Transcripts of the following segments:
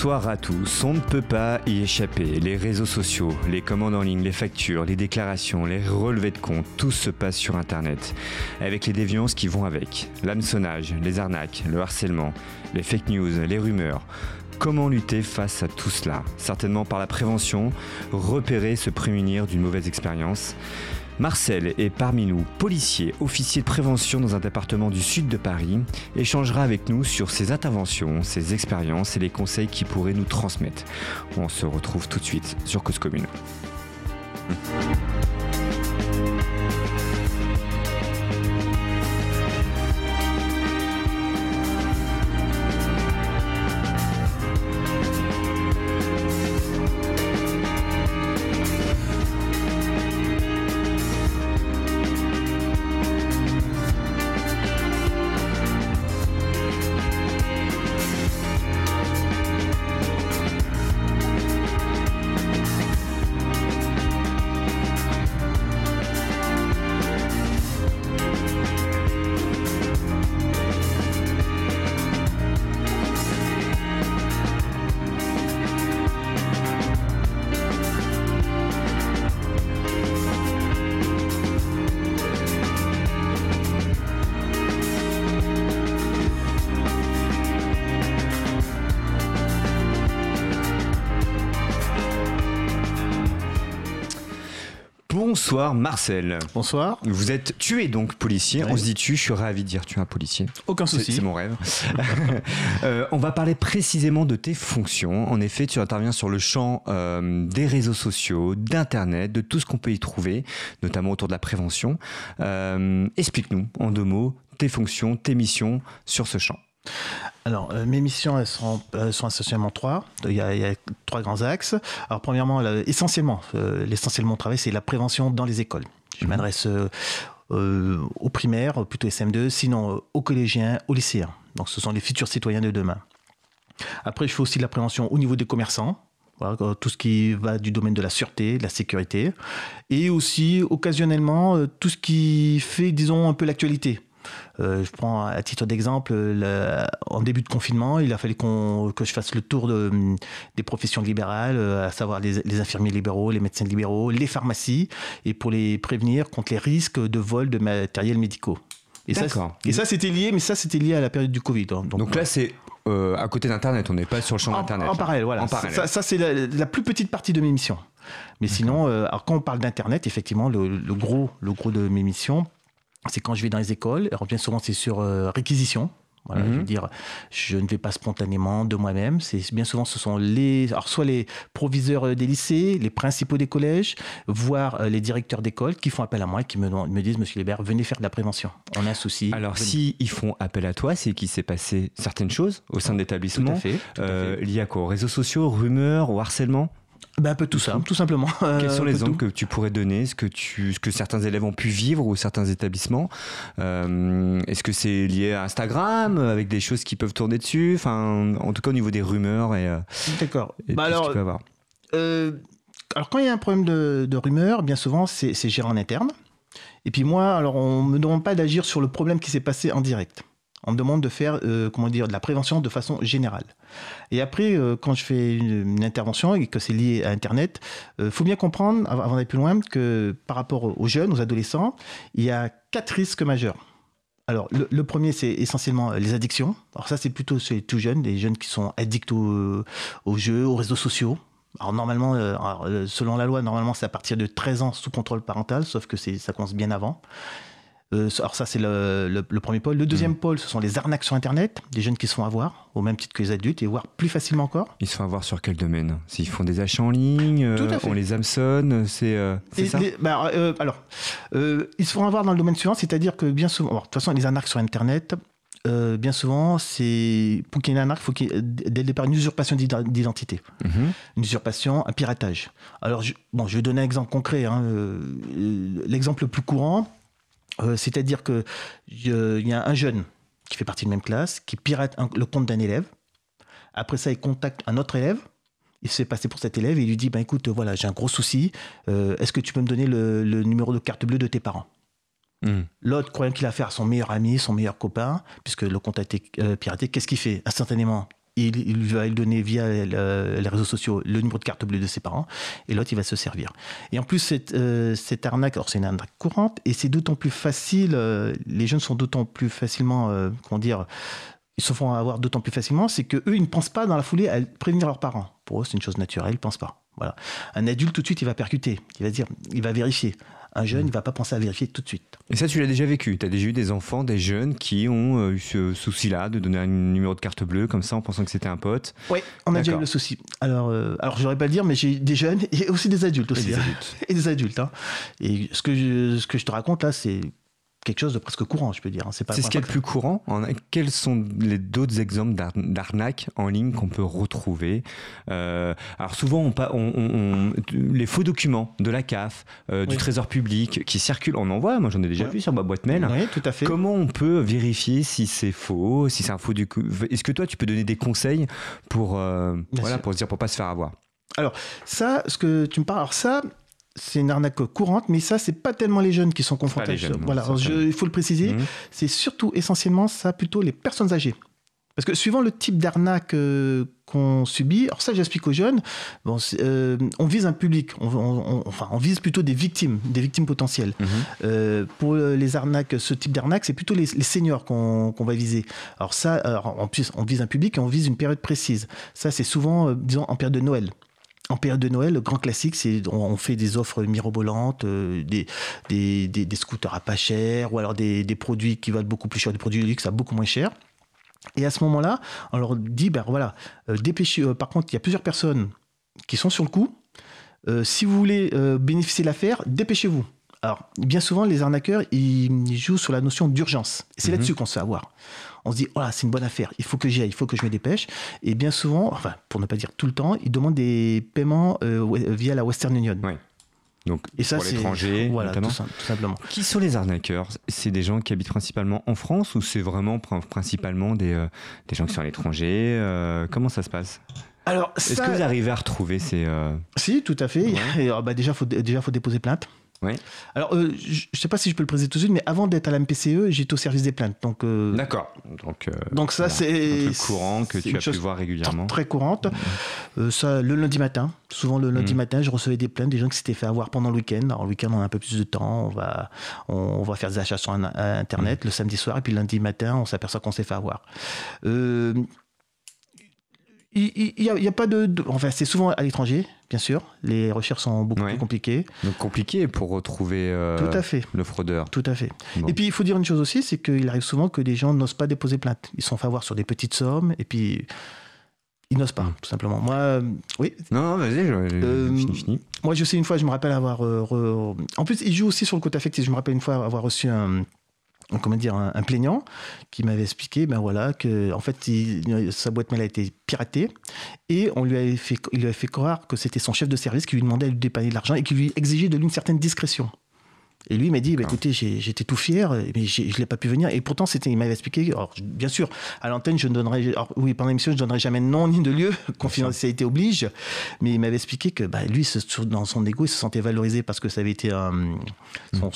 Bonsoir à tous. On ne peut pas y échapper. Les réseaux sociaux, les commandes en ligne, les factures, les déclarations, les relevés de compte, tout se passe sur Internet. Avec les déviances qui vont avec. L'hameçonnage, les arnaques, le harcèlement, les fake news, les rumeurs. Comment lutter face à tout cela? Certainement par la prévention, repérer, se prémunir d'une mauvaise expérience. Marcel est parmi nous policier, officier de prévention dans un département du sud de Paris, échangera avec nous sur ses interventions, ses expériences et les conseils qu'il pourrait nous transmettre. On se retrouve tout de suite sur Cause Commune. Bonsoir Marcel. Bonsoir. Vous êtes tué donc policier. On se dit tu, je suis ravi de dire tu es un policier. Aucun souci. C'est mon rêve. euh, on va parler précisément de tes fonctions. En effet, tu interviens sur le champ euh, des réseaux sociaux, d'Internet, de tout ce qu'on peut y trouver, notamment autour de la prévention. Euh, Explique-nous en deux mots tes fonctions, tes missions sur ce champ. Alors, euh, mes missions, elles sont, elles sont essentiellement trois. Il y, a, il y, a, trois grands axes. Alors, premièrement, là, essentiellement, euh, l'essentiel de mon travail, c'est la prévention dans les écoles. Je mmh. m'adresse euh, aux primaires, plutôt SM2, sinon aux collégiens, aux lycéens. Donc, ce sont les futurs citoyens de demain. Après, je fais aussi de la prévention au niveau des commerçants. Voilà, tout ce qui va du domaine de la sûreté, de la sécurité, et aussi occasionnellement tout ce qui fait, disons, un peu l'actualité. Euh, je prends à titre d'exemple, en début de confinement, il a fallu que je fasse le tour de, des professions libérales, euh, à savoir les, les, infirmiers libéraux, les médecins libéraux, les pharmacies, et pour les prévenir contre les risques de vol de matériels médicaux. Et ça, et ça, c'était lié, mais ça, c'était lié à la période du Covid. Donc, donc là, c'est euh, à côté d'Internet, on n'est pas sur le champ d'Internet. En, parallèle, voilà. En parallèle. Ça, ça c'est la, la, plus petite partie de mes missions. Mais sinon, euh, alors quand on parle d'Internet, effectivement, le, le, gros, le gros de mes missions, c'est quand je vais dans les écoles. Alors bien souvent, c'est sur euh, réquisition. Voilà, mm -hmm. je veux dire, je ne vais pas spontanément de moi-même. C'est bien souvent, ce sont les, alors soit les proviseurs des lycées, les principaux des collèges, voire les directeurs d'école qui font appel à moi et qui me, me disent, Monsieur Lebert, venez faire de la prévention. On a un souci. Alors, si ils font appel à toi, c'est qu'il s'est passé certaines choses au sein de l'établissement, euh, liées à quoi? Aux réseaux sociaux, rumeurs, au harcèlement? Ben, un peu tout ça, tout simplement. Quels sont les exemples que tu pourrais donner? Ce que, tu, ce que certains élèves ont pu vivre ou certains établissements? Euh, Est-ce que c'est lié à Instagram, avec des choses qui peuvent tourner dessus? Enfin, En tout cas, au niveau des rumeurs et. D'accord. Bah alors, euh, alors, quand il y a un problème de, de rumeurs, bien souvent, c'est géré en interne. Et puis moi, alors, on ne me demande pas d'agir sur le problème qui s'est passé en direct. On me demande de faire, euh, comment dire, de la prévention de façon générale. Et après, euh, quand je fais une, intervention et que c'est lié à Internet, il euh, faut bien comprendre, avant d'aller plus loin, que par rapport aux jeunes, aux adolescents, il y a quatre risques majeurs. Alors, le, premier, c'est essentiellement les addictions. Alors ça, c'est plutôt chez les tout jeunes, des jeunes qui sont addicts aux, aux jeux, aux réseaux sociaux. Alors normalement, selon la loi, normalement c'est à partir de 13 ans sous contrôle parental, sauf que ça commence bien avant. Euh, alors ça, c'est le, le, le, premier pôle. Le deuxième mmh. pôle, ce sont les arnaques sur Internet, des jeunes qui se font avoir, au même titre que les adultes, et voire plus facilement encore. Ils se font avoir sur quel domaine? S'ils font des achats en ligne, euh, on les hameçonne, c'est euh, ça? les, bah, Alors, ils se font avoir dans le domaine suivant, c'est-à-dire que bien souvent, alors, de toute façon, les arnaques sur Internet, euh, bien souvent, c'est pour qu'il y ait une arnaque, il faut qu'il y ait dès le départ une usurpation d'identité, mmh. une usurpation, un piratage. Alors, je, bon, je vais donner un exemple concret. Hein. L'exemple le plus courant, euh, C'est-à-dire qu'il euh, y a un jeune qui fait partie de la même classe, qui pirate un, le compte d'un élève. Après ça, il contacte un autre élève. Il se fait passer pour cet élève et il lui dit ben, Écoute, voilà, j'ai un gros souci. Euh, Est-ce que tu peux me donner le, le, numéro de carte bleue de tes parents? Mmh. L'autre, croyant qu'il a affaire à son meilleur ami, son meilleur copain, puisque le compte a été euh, piraté, qu'est-ce qu'il fait Instantanément, il, va lui donner via les réseaux sociaux le numéro de carte bleue de ses parents, et l'autre, il va se servir. Et en plus, cette, euh, arnaque, alors c'est une arnaque courante, et c'est d'autant plus facile, euh, les jeunes sont d'autant plus facilement, euh, comment dire, ils se font avoir d'autant plus facilement, c'est qu'eux, ils ne pensent pas dans la foulée à prévenir leurs parents. Pour eux, c'est une chose naturelle, ils ne pensent pas. Voilà. Un adulte, tout de suite, il va percuter, il va dire, il va vérifier. Un jeune, il ne va pas penser à vérifier tout de suite. Et ça, tu l'as déjà vécu Tu as déjà eu des enfants, des jeunes qui ont euh, eu ce souci-là de donner un numéro de carte bleue comme ça en pensant que c'était un pote Oui, on a déjà eu le souci. Alors, euh, alors je n'aurais pas le dire, mais j'ai des jeunes et aussi des adultes aussi. Et des hein. adultes. et des adultes. Hein. Et ce que, je, ce que je te raconte là, c'est quelque chose de presque courant, je peux dire. Hein. C'est ce qui est le plus courant. Quels sont les d'autres exemples d'arnaques en ligne qu'on peut retrouver? Euh, Alors souvent, on, on, les faux documents de la CAF, euh, du Trésor public qui circulent, on en voit. Moi, j'en ai déjà vu sur ma boîte mail. Oui, tout à fait. Comment on peut vérifier si c'est faux, si c'est un faux du Est-ce que toi, tu peux donner des conseils pour euh, voilà, pour se dire pour pas se faire avoir? Alors ça, ce que tu me parles, alors ça, c'est une arnaque courante, mais ça, c'est pas tellement les jeunes qui sont confrontés. à voilà, il faut le préciser, mhm. c'est surtout essentiellement ça, plutôt les personnes âgées. Parce que suivant le type d'arnaque euh, qu'on subit, alors ça j'explique aux jeunes, bon, euh, on vise un public, on, enfin on vise plutôt des victimes, des victimes potentielles. Mhm. Euh, pour les arnaques, ce type d'arnaque, c'est plutôt les, seniors qu'on va viser. Alors ça, en plus on vise un public et on vise une période précise. Ça c'est souvent, disons, en période de Noël en période de Noël, le grand classique, c'est on fait des offres mirobolantes, euh, des, scooters à pas cher, ou alors des, produits qui valent beaucoup plus cher, des produits de luxe à beaucoup moins cher. Et à ce moment-là, on leur dit, ben voilà, euh, dépêchez. Euh, par contre, il y a plusieurs personnes qui sont sur le coup. si vous voulez bénéficier de l'affaire, dépêchez-vous. Alors, bien souvent, les arnaqueurs, ils, jouent sur la notion d'urgence. C'est mhm. là-dessus qu'on se fait avoir on se dit, voilà, c'est une bonne affaire, il faut que j'y aille, il faut que je me dépêche. Et bien souvent, enfin, pour ne pas dire tout le temps, ils demandent des paiements euh, via la Western Union. Oui. Donc, et ça, pour l'étranger, voilà, tout, simplement. Qui sont les arnaqueurs? C'est des gens qui habitent principalement en France ou c'est vraiment principalement des, euh, des gens qui sont à l'étranger euh, Comment ça se passe? Alors, Est-ce que vous arrivez à retrouver ces... Si, tout à fait. Ah, bah, déjà, il faut, déjà, faut déposer plainte. Oui. Alors, euh, je ne sais pas si je peux le préciser tout de suite, mais avant d'être à la MPCE, j'étais au service des plaintes. Donc, euh, D'accord. Donc, euh, donc ça, c'est. Un courant que tu as pu voir régulièrement. Très courante. Mm. ça, le lundi matin. Souvent, le lundi mm. matin, je recevais des plaintes des gens qui s'étaient fait avoir pendant le week-end. Alors, le week-end, on a un peu plus de temps. On va, on, va faire des achats sur Internet mm. le samedi soir. Et puis, le lundi matin, on s'aperçoit qu'on s'est fait avoir. Euh, il n'y a, pas de, Enfin, c'est souvent à l'étranger, bien sûr. Les recherches sont beaucoup plus compliquées. Donc compliqué pour retrouver euh, Tout à fait. le fraudeur. Tout à fait. Et puis, il faut dire une chose aussi, c'est qu'il arrive souvent que des gens n'osent pas déposer plainte. Ils sont fait avoir sur des petites sommes, et puis ils n'osent pas, mm. tout simplement. Moi, euh, oui. Non, vas-y, euh, fini, Moi, je sais une fois, je me rappelle avoir. En plus, il joue aussi sur le côté affectif. Je me rappelle une fois avoir reçu un comment dire, un, plaignant qui m'avait expliqué ben voilà, que en fait, sa boîte mail a été piratée et on lui avait fait, il lui avait fait croire que c'était son chef de service qui lui demandait de lui dépanner de l'argent et qui lui exigeait de lui une certaine discrétion. Et lui m'a dit, bah, écoutez, j'étais tout fier, mais je ne l'ai pas pu venir. Et pourtant, c'était, il m'avait expliqué, alors, bien sûr, à l'antenne, je ne donnerai, oui, pendant l'émission, je ne donnerai jamais de nom ni de lieu, confidentialité oblige, mais il m'avait expliqué que bah, lui, dans son ego, il se sentait valorisé parce que ça avait été son,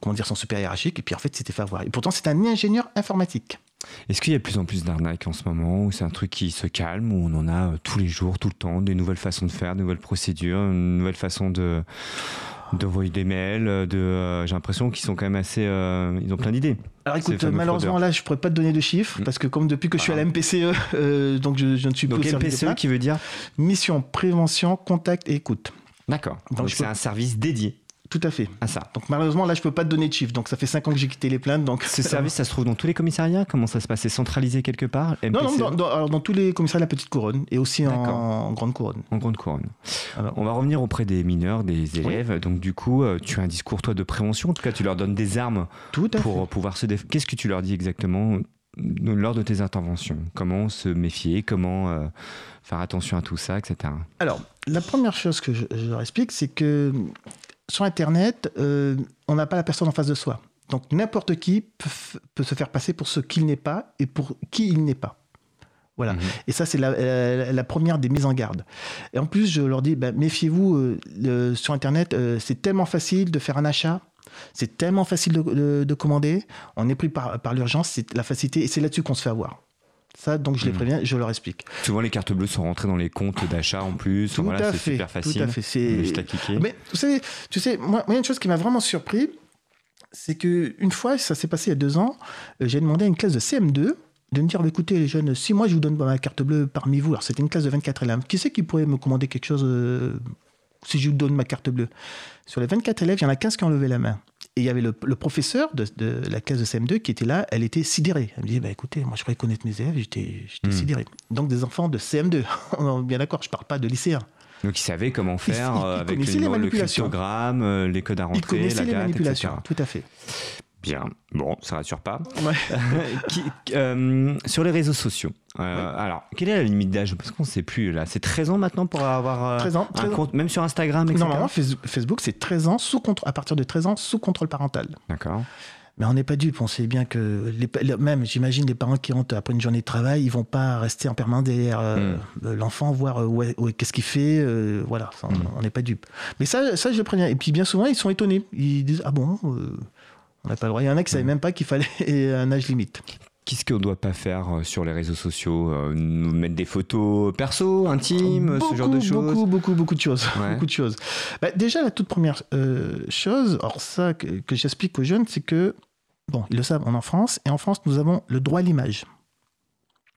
comment dire, son super hiérarchique, et puis en fait, c'était fait avoir. Et pourtant, c'est un ingénieur informatique. Est-ce qu'il y a de plus en plus d'arnaques en ce moment, ou c'est un truc qui se calme, où on en a euh, tous les jours, tout le temps, des nouvelles façons de faire, de nouvelles procédures, une nouvelle façon de d'envoyer des mails, de, euh, j'ai l'impression qu'ils sont quand même assez, euh, ils ont plein d'idées. Alors écoute, malheureusement là, je pourrais pas te donner de chiffres mm. parce que comme depuis que je suis à la. MPCE, euh, donc je, ne suis plus donc MPCE qui veut dire mission, prévention, contact et écoute. D'accord. Donc c'est un service dédié. Tout à fait. Ah, ça. Donc malheureusement, là, je peux pas te donner de chiffres. Donc ça fait 5 ans que j'ai quitté les plaintes. Donc... Ce service, ça se trouve dans tous les commissariats? Comment ça se passe? C'est centralisé quelque part Non, non, dans, alors dans tous les commissariats de la Petite Couronne et aussi en, Grande Couronne. En Grande Couronne. On va revenir auprès des mineurs, des élèves. Donc du coup, euh, tu as un discours, toi, de prévention. En tout cas, tu leur donnes des armes Tout pour pouvoir se défendre. Qu'est-ce que tu leur dis exactement lors de tes interventions? Comment se méfier? Comment euh, faire attention à tout ça, etc. Alors, la première chose que je leur explique, c'est que sur Internet, euh, on n'a pas la personne en face de soi. Donc n'importe qui peut, se faire passer pour ce qu'il n'est pas et pour qui il n'est pas. Voilà. Mhm. Et ça, c'est euh, la, première des mises en garde. Et en plus, je leur dis, bah, méfiez-vous, euh, sur Internet, c'est tellement facile de faire un achat, c'est tellement facile de, commander, on est pris par, par l'urgence, c'est la facilité, et c'est là-dessus qu'on se fait avoir. Ça, donc, je les Mhm. préviens, je leur explique. Souvent, les cartes bleues sont rentrées dans les comptes d'achat en plus. Tout voilà, à c'est fait, super tout à facile. fait, c'est- Juste à cliquer. Mais vous savez, tu sais, moi, moi, il y a une chose qui m'a vraiment surpris, c'est que une fois, ça s'est passé il y a deux ans, euh, j'ai demandé à une classe de CM2 de me dire, bah, écoutez les jeunes, si moi je vous donne ma carte bleue parmi vous, alors c'était une classe de 24 élèves, qui c'est qui pourrait me commander quelque chose euh, si je vous donne ma carte bleue? Sur les 24 élèves, il y en a 15 qui ont levé la main. Et il y avait le, le professeur de, de la classe de CM2 qui était là, elle était sidérée. Elle me dit, bah, écoutez, moi je croyais connaître mes élèves, j'étais Hmm. sidéré. Donc des enfants de CM2, on est bien d'accord, je ne parle pas de lycéens. Donc, ils savaient comment Ils- faire ils- euh, ils avec les numéro- le manipulations. cryptogramme, euh, les codes à Ils rentrer, la connaissaient les date, manipulations, etc. tout à fait. Bien. Bon, ça rassure pas. Ouais. Qui- euh, sur les réseaux sociaux. Euh, Alors, quelle est la limite d'âge? Parce qu'on ne sait plus là. C'est 13 ans maintenant pour avoir euh, 13 ans, un 13 ans. compte, même sur Instagram, etc. Normalement, Face- Facebook, c'est 13 ans sous contrôle, à partir de 13 ans sous contrôle parental. D'accord. Mais on n'est pas dupes, on sait bien que les, même, j'imagine, les parents qui rentrent après une journée de travail, ils vont pas rester en permanence derrière euh, euh, l'enfant, voir euh, qu'est-ce qu'il fait. euh, voilà, ça, on- on n'est pas dupes. Mais ça, ça, je le préviens. Et puis bien souvent, ils sont étonnés. Ils disent ah bon, euh, on n'a pas le droit. Il y en a qui savaient Mm. même pas qu'il fallait un âge limite. Qu'est-ce qu'on ne doit pas faire euh, sur les réseaux sociaux Euh, nous Mettre des photos perso, intimes, ce genre de choses Beaucoup, beaucoup, beaucoup de choses. Ouais. beaucoup de choses. Bah, déjà, la toute première euh, chose, alors ça que, que j'explique aux jeunes, c'est que, bon, ils le savent, on est en France, et en France, nous avons le droit à l'image.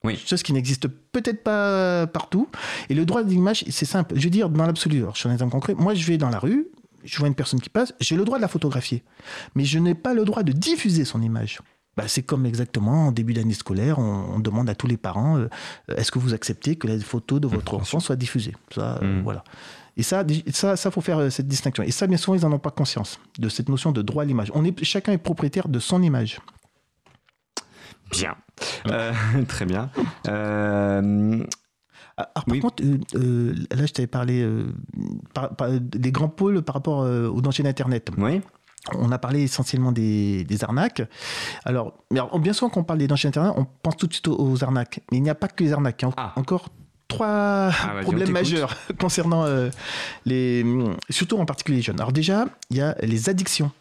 Oui. Chose qui n'existe peut-être pas partout. Et le droit à l'image, c'est simple. Je veux dire, dans l'absolu, alors je suis un exemple concret, moi, je vais dans la rue, je vois une personne qui passe, j'ai le droit de la photographier. Mais je n'ai pas le droit de diffuser son image. Bah, c'est comme exactement en début d'année scolaire, on, on demande à tous les parents euh, est-ce que vous acceptez que la photo de votre bien enfant soit diffusée Ça, euh, Mhm. voilà. Et ça, ça, ça faut faire euh, cette distinction. Et ça, bien souvent, ils n'en ont pas conscience de cette notion de droit à l'image. On est, chacun est propriétaire de son image. Bien. Euh, très bien. Euh, Ah, Alors, par Oui. contre, euh, euh, là, je t'avais parlé euh, par- par- des grands pôles par rapport euh, aux dangers d'Internet. oui. On a parlé essentiellement des, des arnaques. Alors, bien souvent, quand on parle des dangers d'Internet, on pense tout de suite aux, arnaques. Mais il n'y a pas que les arnaques. Il y a en- Ah. encore trois on problèmes majeurs concernant euh, les. Surtout en particulier les jeunes. Alors, déjà, il y a les addictions.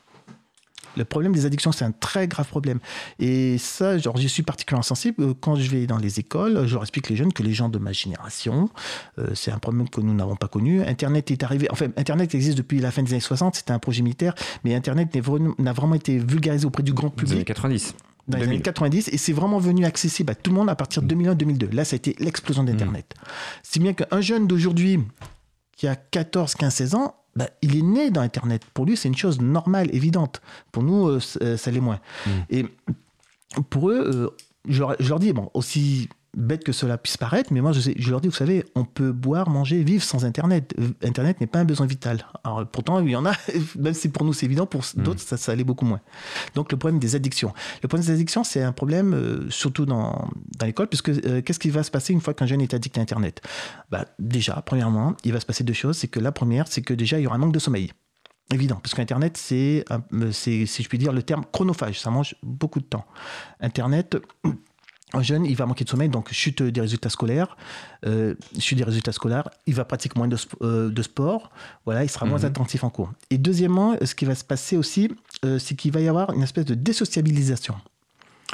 Le problème des addictions, c'est un très grave problème. Et ça, genre, j'y suis particulièrement sensible. Euh, Quand je vais dans les écoles, je leur explique les jeunes que les gens de ma génération, euh, c'est un problème que nous n'avons pas connu. Internet est arrivé, enfin, Internet existe depuis la fin des années 60, c'était un projet militaire, mais Internet n'a vraiment été vulgarisé auprès du grand Des années public 90. dans les 2000. années 90 et c'est vraiment venu accessible à tout le monde à partir de 2001-2002. Là, ça a été l'explosion d'Internet. Si bien qu'un jeune d'aujourd'hui qui a 14, 15, 16 ans, bah, il est né dans Internet. Pour lui, c'est une chose normale, évidente. Pour nous, euh, euh, ça l'est moins. Mm. Et pour eux, euh, je, leur, je leur dis, bon, aussi bête que cela puisse paraître, mais moi, je, leur dis, vous savez, on peut boire, manger, vivre sans Internet. Euh, Internet n'est pas un besoin vital. Alors, pourtant, il y en a, même si pour nous c'est évident, pour Mm. d'autres, ça, ça allait beaucoup moins. Donc, le problème des addictions. Le problème des addictions, c'est un problème euh, surtout dans, dans l'école, puisque euh, qu'est-ce qui va se passer une fois qu'un jeune est addict à Internet? Bah, Déjà, premièrement, il va se passer deux choses. C'est que la première, c'est que déjà, il y aura un manque de sommeil. Évident, parce qu'Internet, c'est, si je puis dire, le terme chronophage. Ça mange beaucoup de temps. Internet, un jeune, il va manquer de sommeil, donc chute des résultats scolaires. Euh, chute des résultats scolaires, il va pratiquer moins de, euh, de sport. Voilà, il sera moins Mhm. attentif en cours. Et deuxièmement, ce qui va se passer aussi, euh, c'est qu'il va y avoir une espèce de désociabilisation.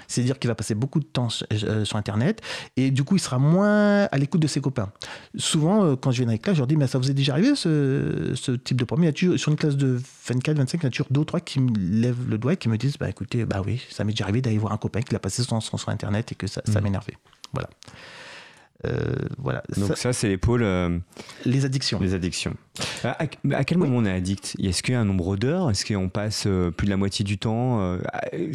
C'est-à-dire qu'il va passer beaucoup de temps sur, euh, sur Internet et du coup, il sera moins à l'écoute de ses copains. Souvent, euh, quand je viens dans les classes, je leur dis Mais ça vous est déjà arrivé ce, ce type de problème? Il y a toujours, Sur une classe de 24, 25, il y a toujours deux ou trois qui me lèvent le doigt et qui me disent Bah écoutez, bah oui, ça m'est déjà arrivé d'aller voir un copain qui a passé son temps sur Internet et que ça, ça Mhm. m'énervait. Voilà. Euh, voilà. Donc, Ça- ça, c'est les pôles. euh, les addictions. Les addictions. À, quel moment on est addict? Est-ce qu'il y a un nombre d'heures? Est-ce qu'on passe euh, plus de la moitié du temps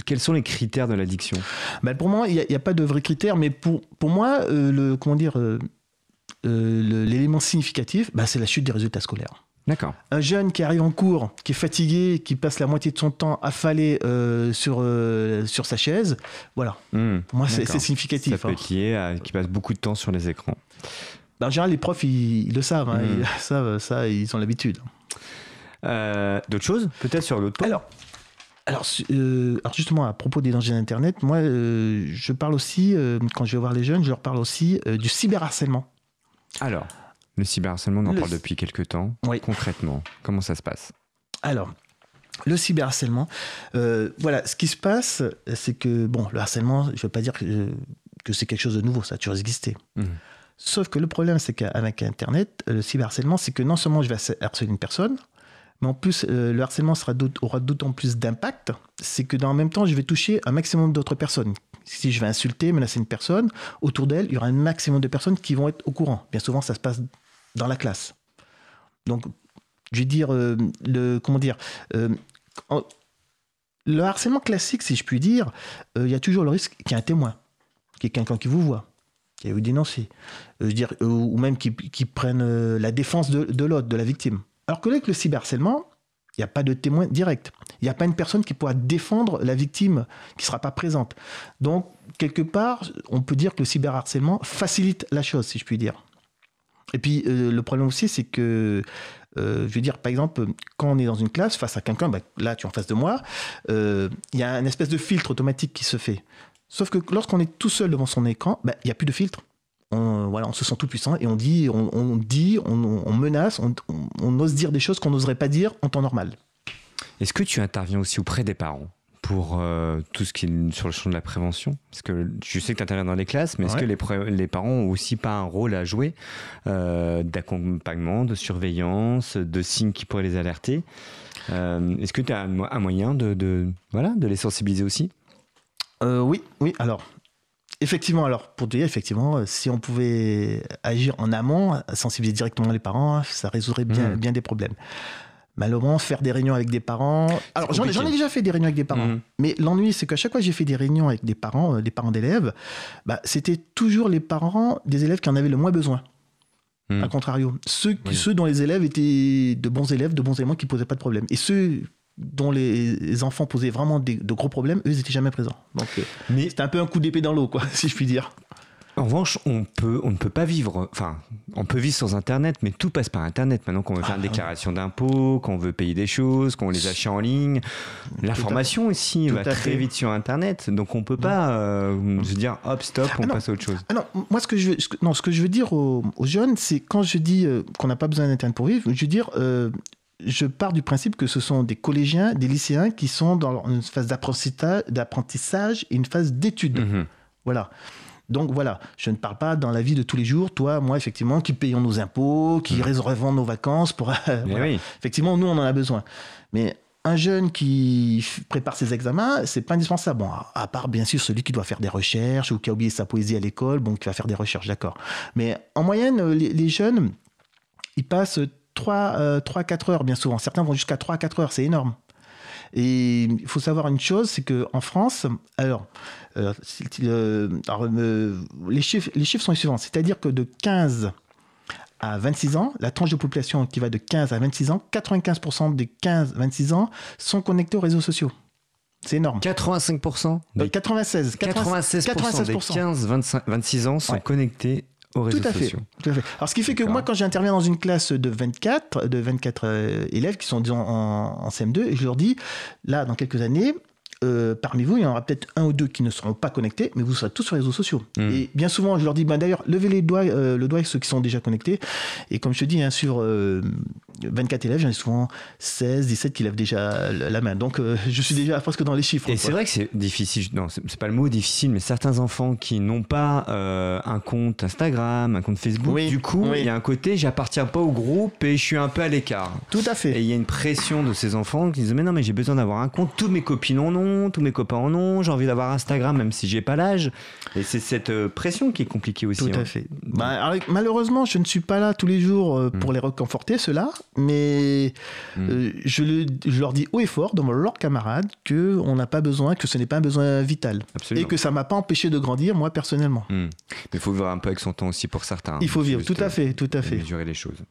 Quels sont les critères de l'addiction? Bah, pour moi, il n'y a, pas de vrais critères, mais pour, pour moi, le, comment dire, l'élément significatif, bah, c'est la chute des résultats scolaires. D'accord. Un jeune qui arrive en cours, qui est fatigué, qui passe la moitié de son temps affalé euh, sur, euh, sur sa chaise, voilà. Hmm, Pour moi, c'est significatif. Ça peut hein. être lié à qui passe beaucoup de temps sur les écrans. Bah, en général, les profs, ils, ils le savent. hein, Mm. ils savent ça, ils ont l'habitude. Euh, D'autres choses Peut-être sur l'autre pôle Alors, alors, euh, justement, à propos des dangers d'Internet, moi, euh, je parle aussi, quand je vais voir les jeunes, je leur parle aussi du cyberharcèlement. Alors, le cyberharcèlement, on en Le- parle depuis quelques temps. Oui. Concrètement, comment ça se passe? Alors, le cyberharcèlement, euh, voilà, ce qui se passe, c'est que, bon, le harcèlement, je ne veux pas dire que, que c'est quelque chose de nouveau, ça a toujours existé. Mmh. Sauf que le problème, c'est qu'avec Internet, le cyberharcèlement, c'est que non seulement je vais harceler une personne, mais en plus, euh, le harcèlement sera aura d'autant plus d'impact, c'est que dans le même temps, je vais toucher un maximum d'autres personnes. Si je vais insulter, menacer une personne, autour d'elle, il y aura un maximum de personnes qui vont être au courant. Bien souvent, ça se passe dans la classe. Donc, je vais dire, euh, comment dire, euh, le harcèlement classique, si je puis dire, il y a toujours le risque qu'il y ait un témoin, qu'il y ait quelqu'un qui vous voit, qui vous dénoncer, je dire, ou même qui, prennent la défense de, de l'autre, de la victime. Alors que avec le cyberharcèlement, il n'y a pas de témoin direct. Il n'y a pas une personne qui pourra défendre la victime qui ne sera pas présente. Donc, quelque part, on peut dire que le cyberharcèlement facilite la chose, si je puis dire. Et puis, euh, le problème aussi, c'est que, euh, je veux dire, par exemple, quand on est dans une classe face à quelqu'un, bah, là, tu es en face de moi, euh, il y a une espèce de filtre automatique qui se fait. Sauf que lorsqu'on est tout seul devant son écran, bah, il n'y a plus de filtre on, voilà, on se sent tout puissant et on dit, on, dit, on, menace, on, ose dire des choses qu'on n'oserait pas dire en temps normal. Est-ce que tu interviens aussi auprès des parents? Pour euh, tout ce qui est sur le champ de la prévention Parce que je sais que tu interviens dans les classes, mais est-ce que les, les, parents ont aussi pas un rôle à jouer euh, d'accompagnement, de surveillance, de signes qui pourraient les alerter euh, Est-ce que tu as un, moyen de, de, voilà, de les sensibiliser aussi? Oui, oui. Alors, Effectivement, alors pour dire, effectivement, si on pouvait agir en amont, sensibiliser directement les parents, ça résoudrait bien, hmm. bien des problèmes. Malheureusement, faire des réunions avec des parents. Alors, j'en ai déjà fait des réunions avec des parents. Hmm. Mais l'ennui, c'est qu'à chaque fois que j'ai fait des réunions avec des parents, euh, des parents d'élèves, bah, c'était toujours les parents des élèves qui en avaient le moins besoin. A hmm. contrario, ceux, ceux dont les élèves étaient de bons élèves, de bons éléments qui posaient pas de problème. Et ceux dont les enfants posaient vraiment de gros problèmes, eux, ils n'étaient jamais présents. Donc, euh, Mais c'était un peu un coup d'épée dans l'eau, quoi, si je puis dire. En revanche, on, peut, on ne peut pas vivre, enfin, on peut vivre sans Internet, mais tout passe par Internet. Maintenant qu'on veut faire une ah, déclaration d'impôt, qu'on veut payer des choses, qu'on les achète en ligne, l'information aussi va très vite sur Internet. Donc on ne peut pas euh, se dire, hop, stop, on ah passe à autre chose. Ah non, moi, ce que je veux, non, ce que je veux dire aux, jeunes, c'est quand je dis euh, qu'on n'a pas besoin d'Internet pour vivre, je veux dire, je pars du principe que ce sont des collégiens, des lycéens qui sont dans une phase d'apprentissage et une phase d'étude. Mhm. Voilà. Donc voilà, je ne parle pas dans la vie de tous les jours, toi, moi, effectivement, qui payons nos impôts, qui mmh. réservons nos vacances pour. Effectivement, nous, on en a besoin. Mais un jeune qui prépare ses examens, c'est pas indispensable. Bon, à part bien sûr celui qui doit faire des recherches ou qui a oublié sa poésie à l'école, bon, qui va faire des recherches, d'accord. Mais en moyenne, les, les jeunes, ils passent 3, 3-4 euh, heures bien souvent. Certains vont jusqu'à 3-4 heures, c'est énorme. Et il faut savoir une chose, c'est qu'en France, alors, euh, euh, les, chiffres, les chiffres sont les suivants. C'est-à-dire que de 15 à 26 ans, la tranche de population qui va de 15 à 26 ans, 95% des 15-26 ans sont connectés aux réseaux sociaux. C'est énorme. 85% 96, 96, 96, des 15-26 ans sont connectés tout à Fait, Alors, ce qui fait que moi, quand j'interviens dans une classe de 24, de 24 euh, élèves qui sont, disons, en, en CM2, je leur dis, là, dans quelques années, euh, parmi vous, il y en aura peut-être un ou deux qui ne seront pas connectés, mais vous serez tous sur les réseaux sociaux. Hmm. Et bien souvent, je leur dis, bah, d'ailleurs, levez les doigts, euh, le doigt ceux qui sont déjà connectés. Et comme je te dis, hein, sur 24 euh, élèves, j'en ai souvent 16, 17 qui lèvent déjà la main. Donc, je suis déjà presque dans les chiffres. Et c'est vrai que c'est difficile, non, c'est pas le mot difficile, mais certains enfants qui n'ont pas un compte Instagram, un compte Facebook, du coup, il y a un côté, j'appartiens pas au groupe et je suis un peu à l'écart. Tout à fait. Et il y a une pression de ces enfants qui disent, mais non, mais j'ai besoin d'avoir un compte, tous mes copines en ont tous mes copains en ont, j'ai envie d'avoir Instagram même si j'ai pas l'âge. Et c'est cette euh, pression qui est compliquée aussi. Tout à hein. fait. Bah, malheureusement, je ne suis pas là tous les jours euh, pour mm. les reconforter, ceux-là, mais mm. euh, je, le, je, leur dis haut et fort, dans leurs camarades, qu'on n'a pas besoin, que ce n'est pas un besoin vital. Et que ça m'a pas empêché de grandir, moi, personnellement. Mm. Mais il faut vivre un peu avec son temps aussi pour certains. Il faut vivre, tout à fait, tout à fait. Mesurer les choses.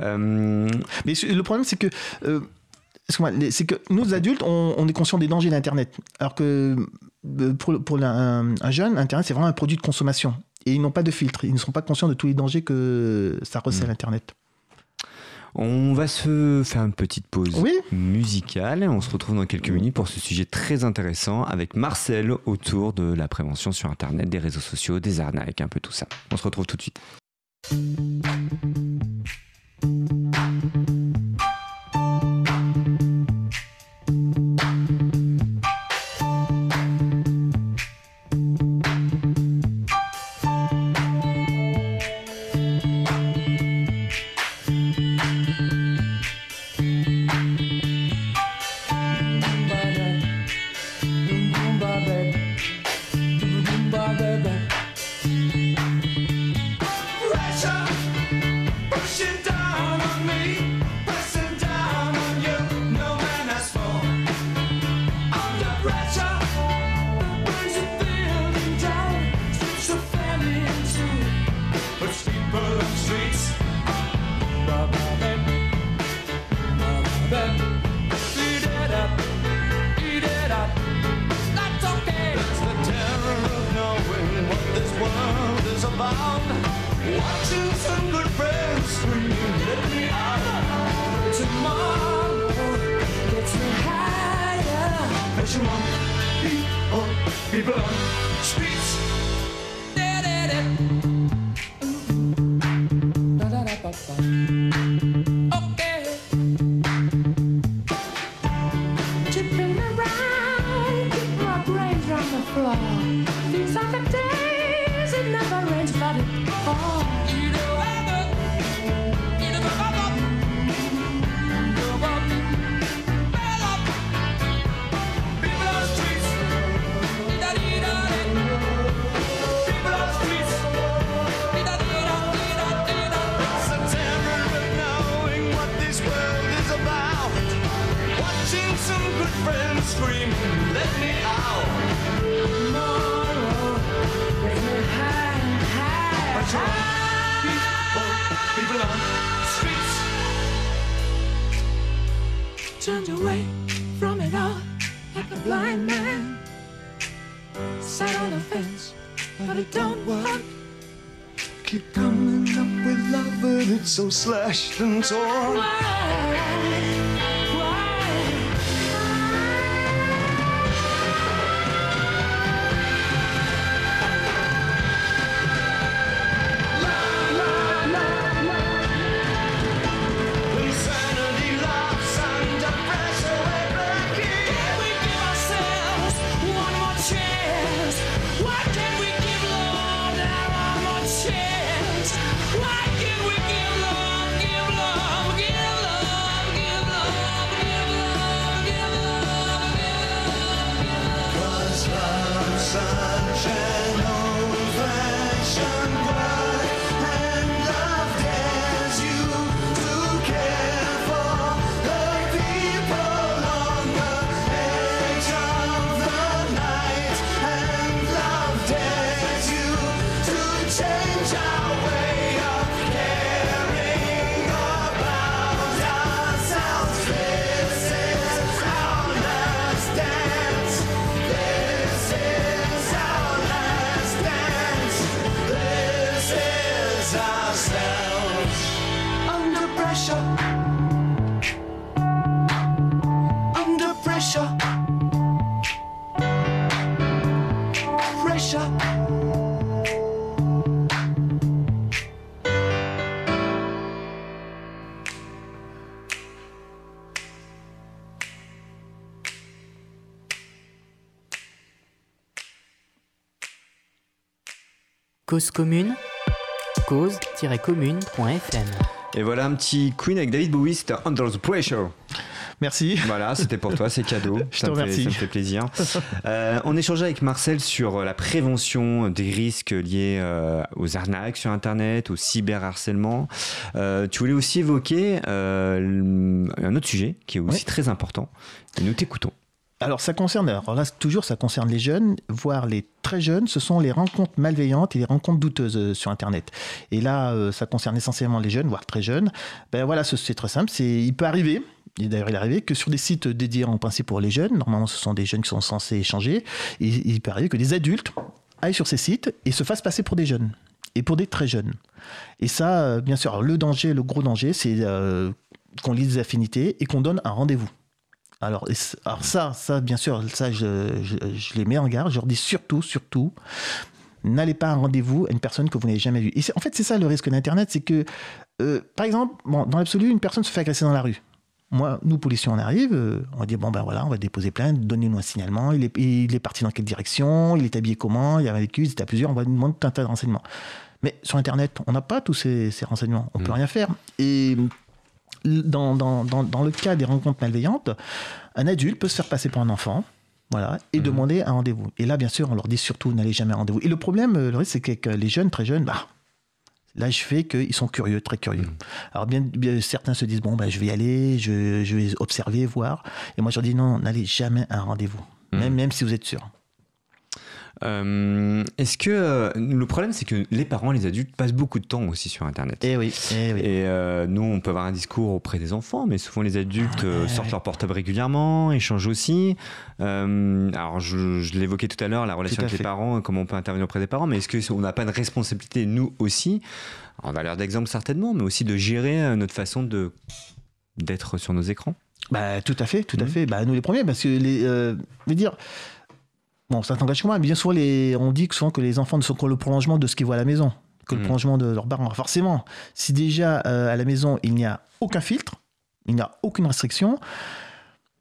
Mais le problème, c'est que c'est que nous adultes, on, est conscient des dangers d'Internet. Alors que euh, pour, un, jeune, Internet, c'est vraiment un produit de consommation. Et ils n'ont pas de filtre. Ils ne sont pas conscients de tous les dangers que ça recèle mmh. Internet. On va se faire une petite pause musicale. On se retrouve dans quelques minutes pour ce sujet très intéressant avec Marcel autour de la prévention sur Internet, des réseaux sociaux, des arnaques, un peu tout ça. On se retrouve tout de suite. Ashland's all. Cause commune, cause-commune.fm. Et voilà un petit Queen avec David Bowie, c'était Under the Pressure. Merci. Voilà, c'était pour toi, c'est cadeau. Je te remercie. ça me fait plaisir. Euh, on échangeait avec Marcel sur la prévention des risques liés euh, aux arnaques sur Internet, au cyberharcèlement. Euh, tu voulais aussi évoquer un autre sujet qui est aussi très important. Et nous t'écoutons. Alors ça concerne, alors là toujours ça concerne les jeunes, voire les très jeunes, ce sont les rencontres malveillantes et les rencontres douteuses euh, sur Internet. Et là, euh, ça concerne essentiellement les jeunes, voire très jeunes. Ben voilà, c'est très simple, c'est, il peut arriver, et d'ailleurs, il est arrivé que sur des sites dédiés en principe pour les jeunes, normalement ce sont des jeunes qui sont censés échanger, il peut arriver que des adultes aillent sur ces sites et se fassent passer pour des jeunes, et pour des très jeunes. Et ça, euh, bien sûr, le danger, le gros danger, c'est qu'on lit des affinités et qu'on donne un rendez-vous. Alors, alors ça, ça, bien sûr, ça, je, les mets en garde. Je leur dis surtout, surtout, n'allez pas à un rendez-vous à une personne que vous n'avez jamais vue. Et en fait, c'est ça le risque d'Internet, c'est que, euh, par exemple, bon, dans l'absolu, une personne se fait agresser dans la rue. Moi, nous, policiers, on arrive, euh, on va dire, bon ben voilà, on va déposer plainte, donnez-nous un signalement, il est, il est parti dans quelle direction, il est habillé comment, il y a vécu, il était à plusieurs, on va nous demander tout un tas de renseignements. Mais sur Internet, on n'a pas tous ces, renseignements, on ne peut mmh. rien faire. Et dans, dans, dans, dans, le cas des rencontres malveillantes, un adulte peut se faire passer pour un enfant, Voilà, et Mhm. demander un rendez-vous. Et là, bien sûr, on leur dit surtout n'allez jamais à rendez-vous. Et le problème, euh, le risque, c'est que les jeunes, très jeunes, bah, là, je fais qu'ils sont curieux, très curieux. Mhm. Alors, bien, bien, certains se disent bon, bah, je vais y aller, je, je vais observer, voir. Et moi, je leur dis non, n'allez jamais à un rendez-vous, Mhm. même, même si vous êtes sûr. Euh, Est-ce que euh, le problème, c'est que les parents, les adultes, passent beaucoup de temps aussi sur Internet. Eh oui, eh oui. Et euh, nous, on peut avoir un discours auprès des enfants, mais souvent les adultes Ouais. sortent leur portable régulièrement, échangent aussi. Alors, je, je l'évoquais tout à l'heure, la relation avec les parents, comment on peut intervenir auprès des parents, mais est-ce qu'on n'a pas une responsabilité, nous aussi, en valeur d'exemple certainement, mais aussi de gérer notre façon de d'être sur nos écrans Bah, tout à fait, tout à Mhm. fait. Bah, nous les premiers, parce que les, je veux dire, bon, ça t'engage que moi, mais bien souvent, les, on dit que souvent que les enfants ne sont que le prolongement de ce qu'ils voient à la maison, que le Mhm. prolongement de leurs parents. Forcément, si déjà euh, à la maison il n'y a aucun filtre, il n'y a aucune restriction.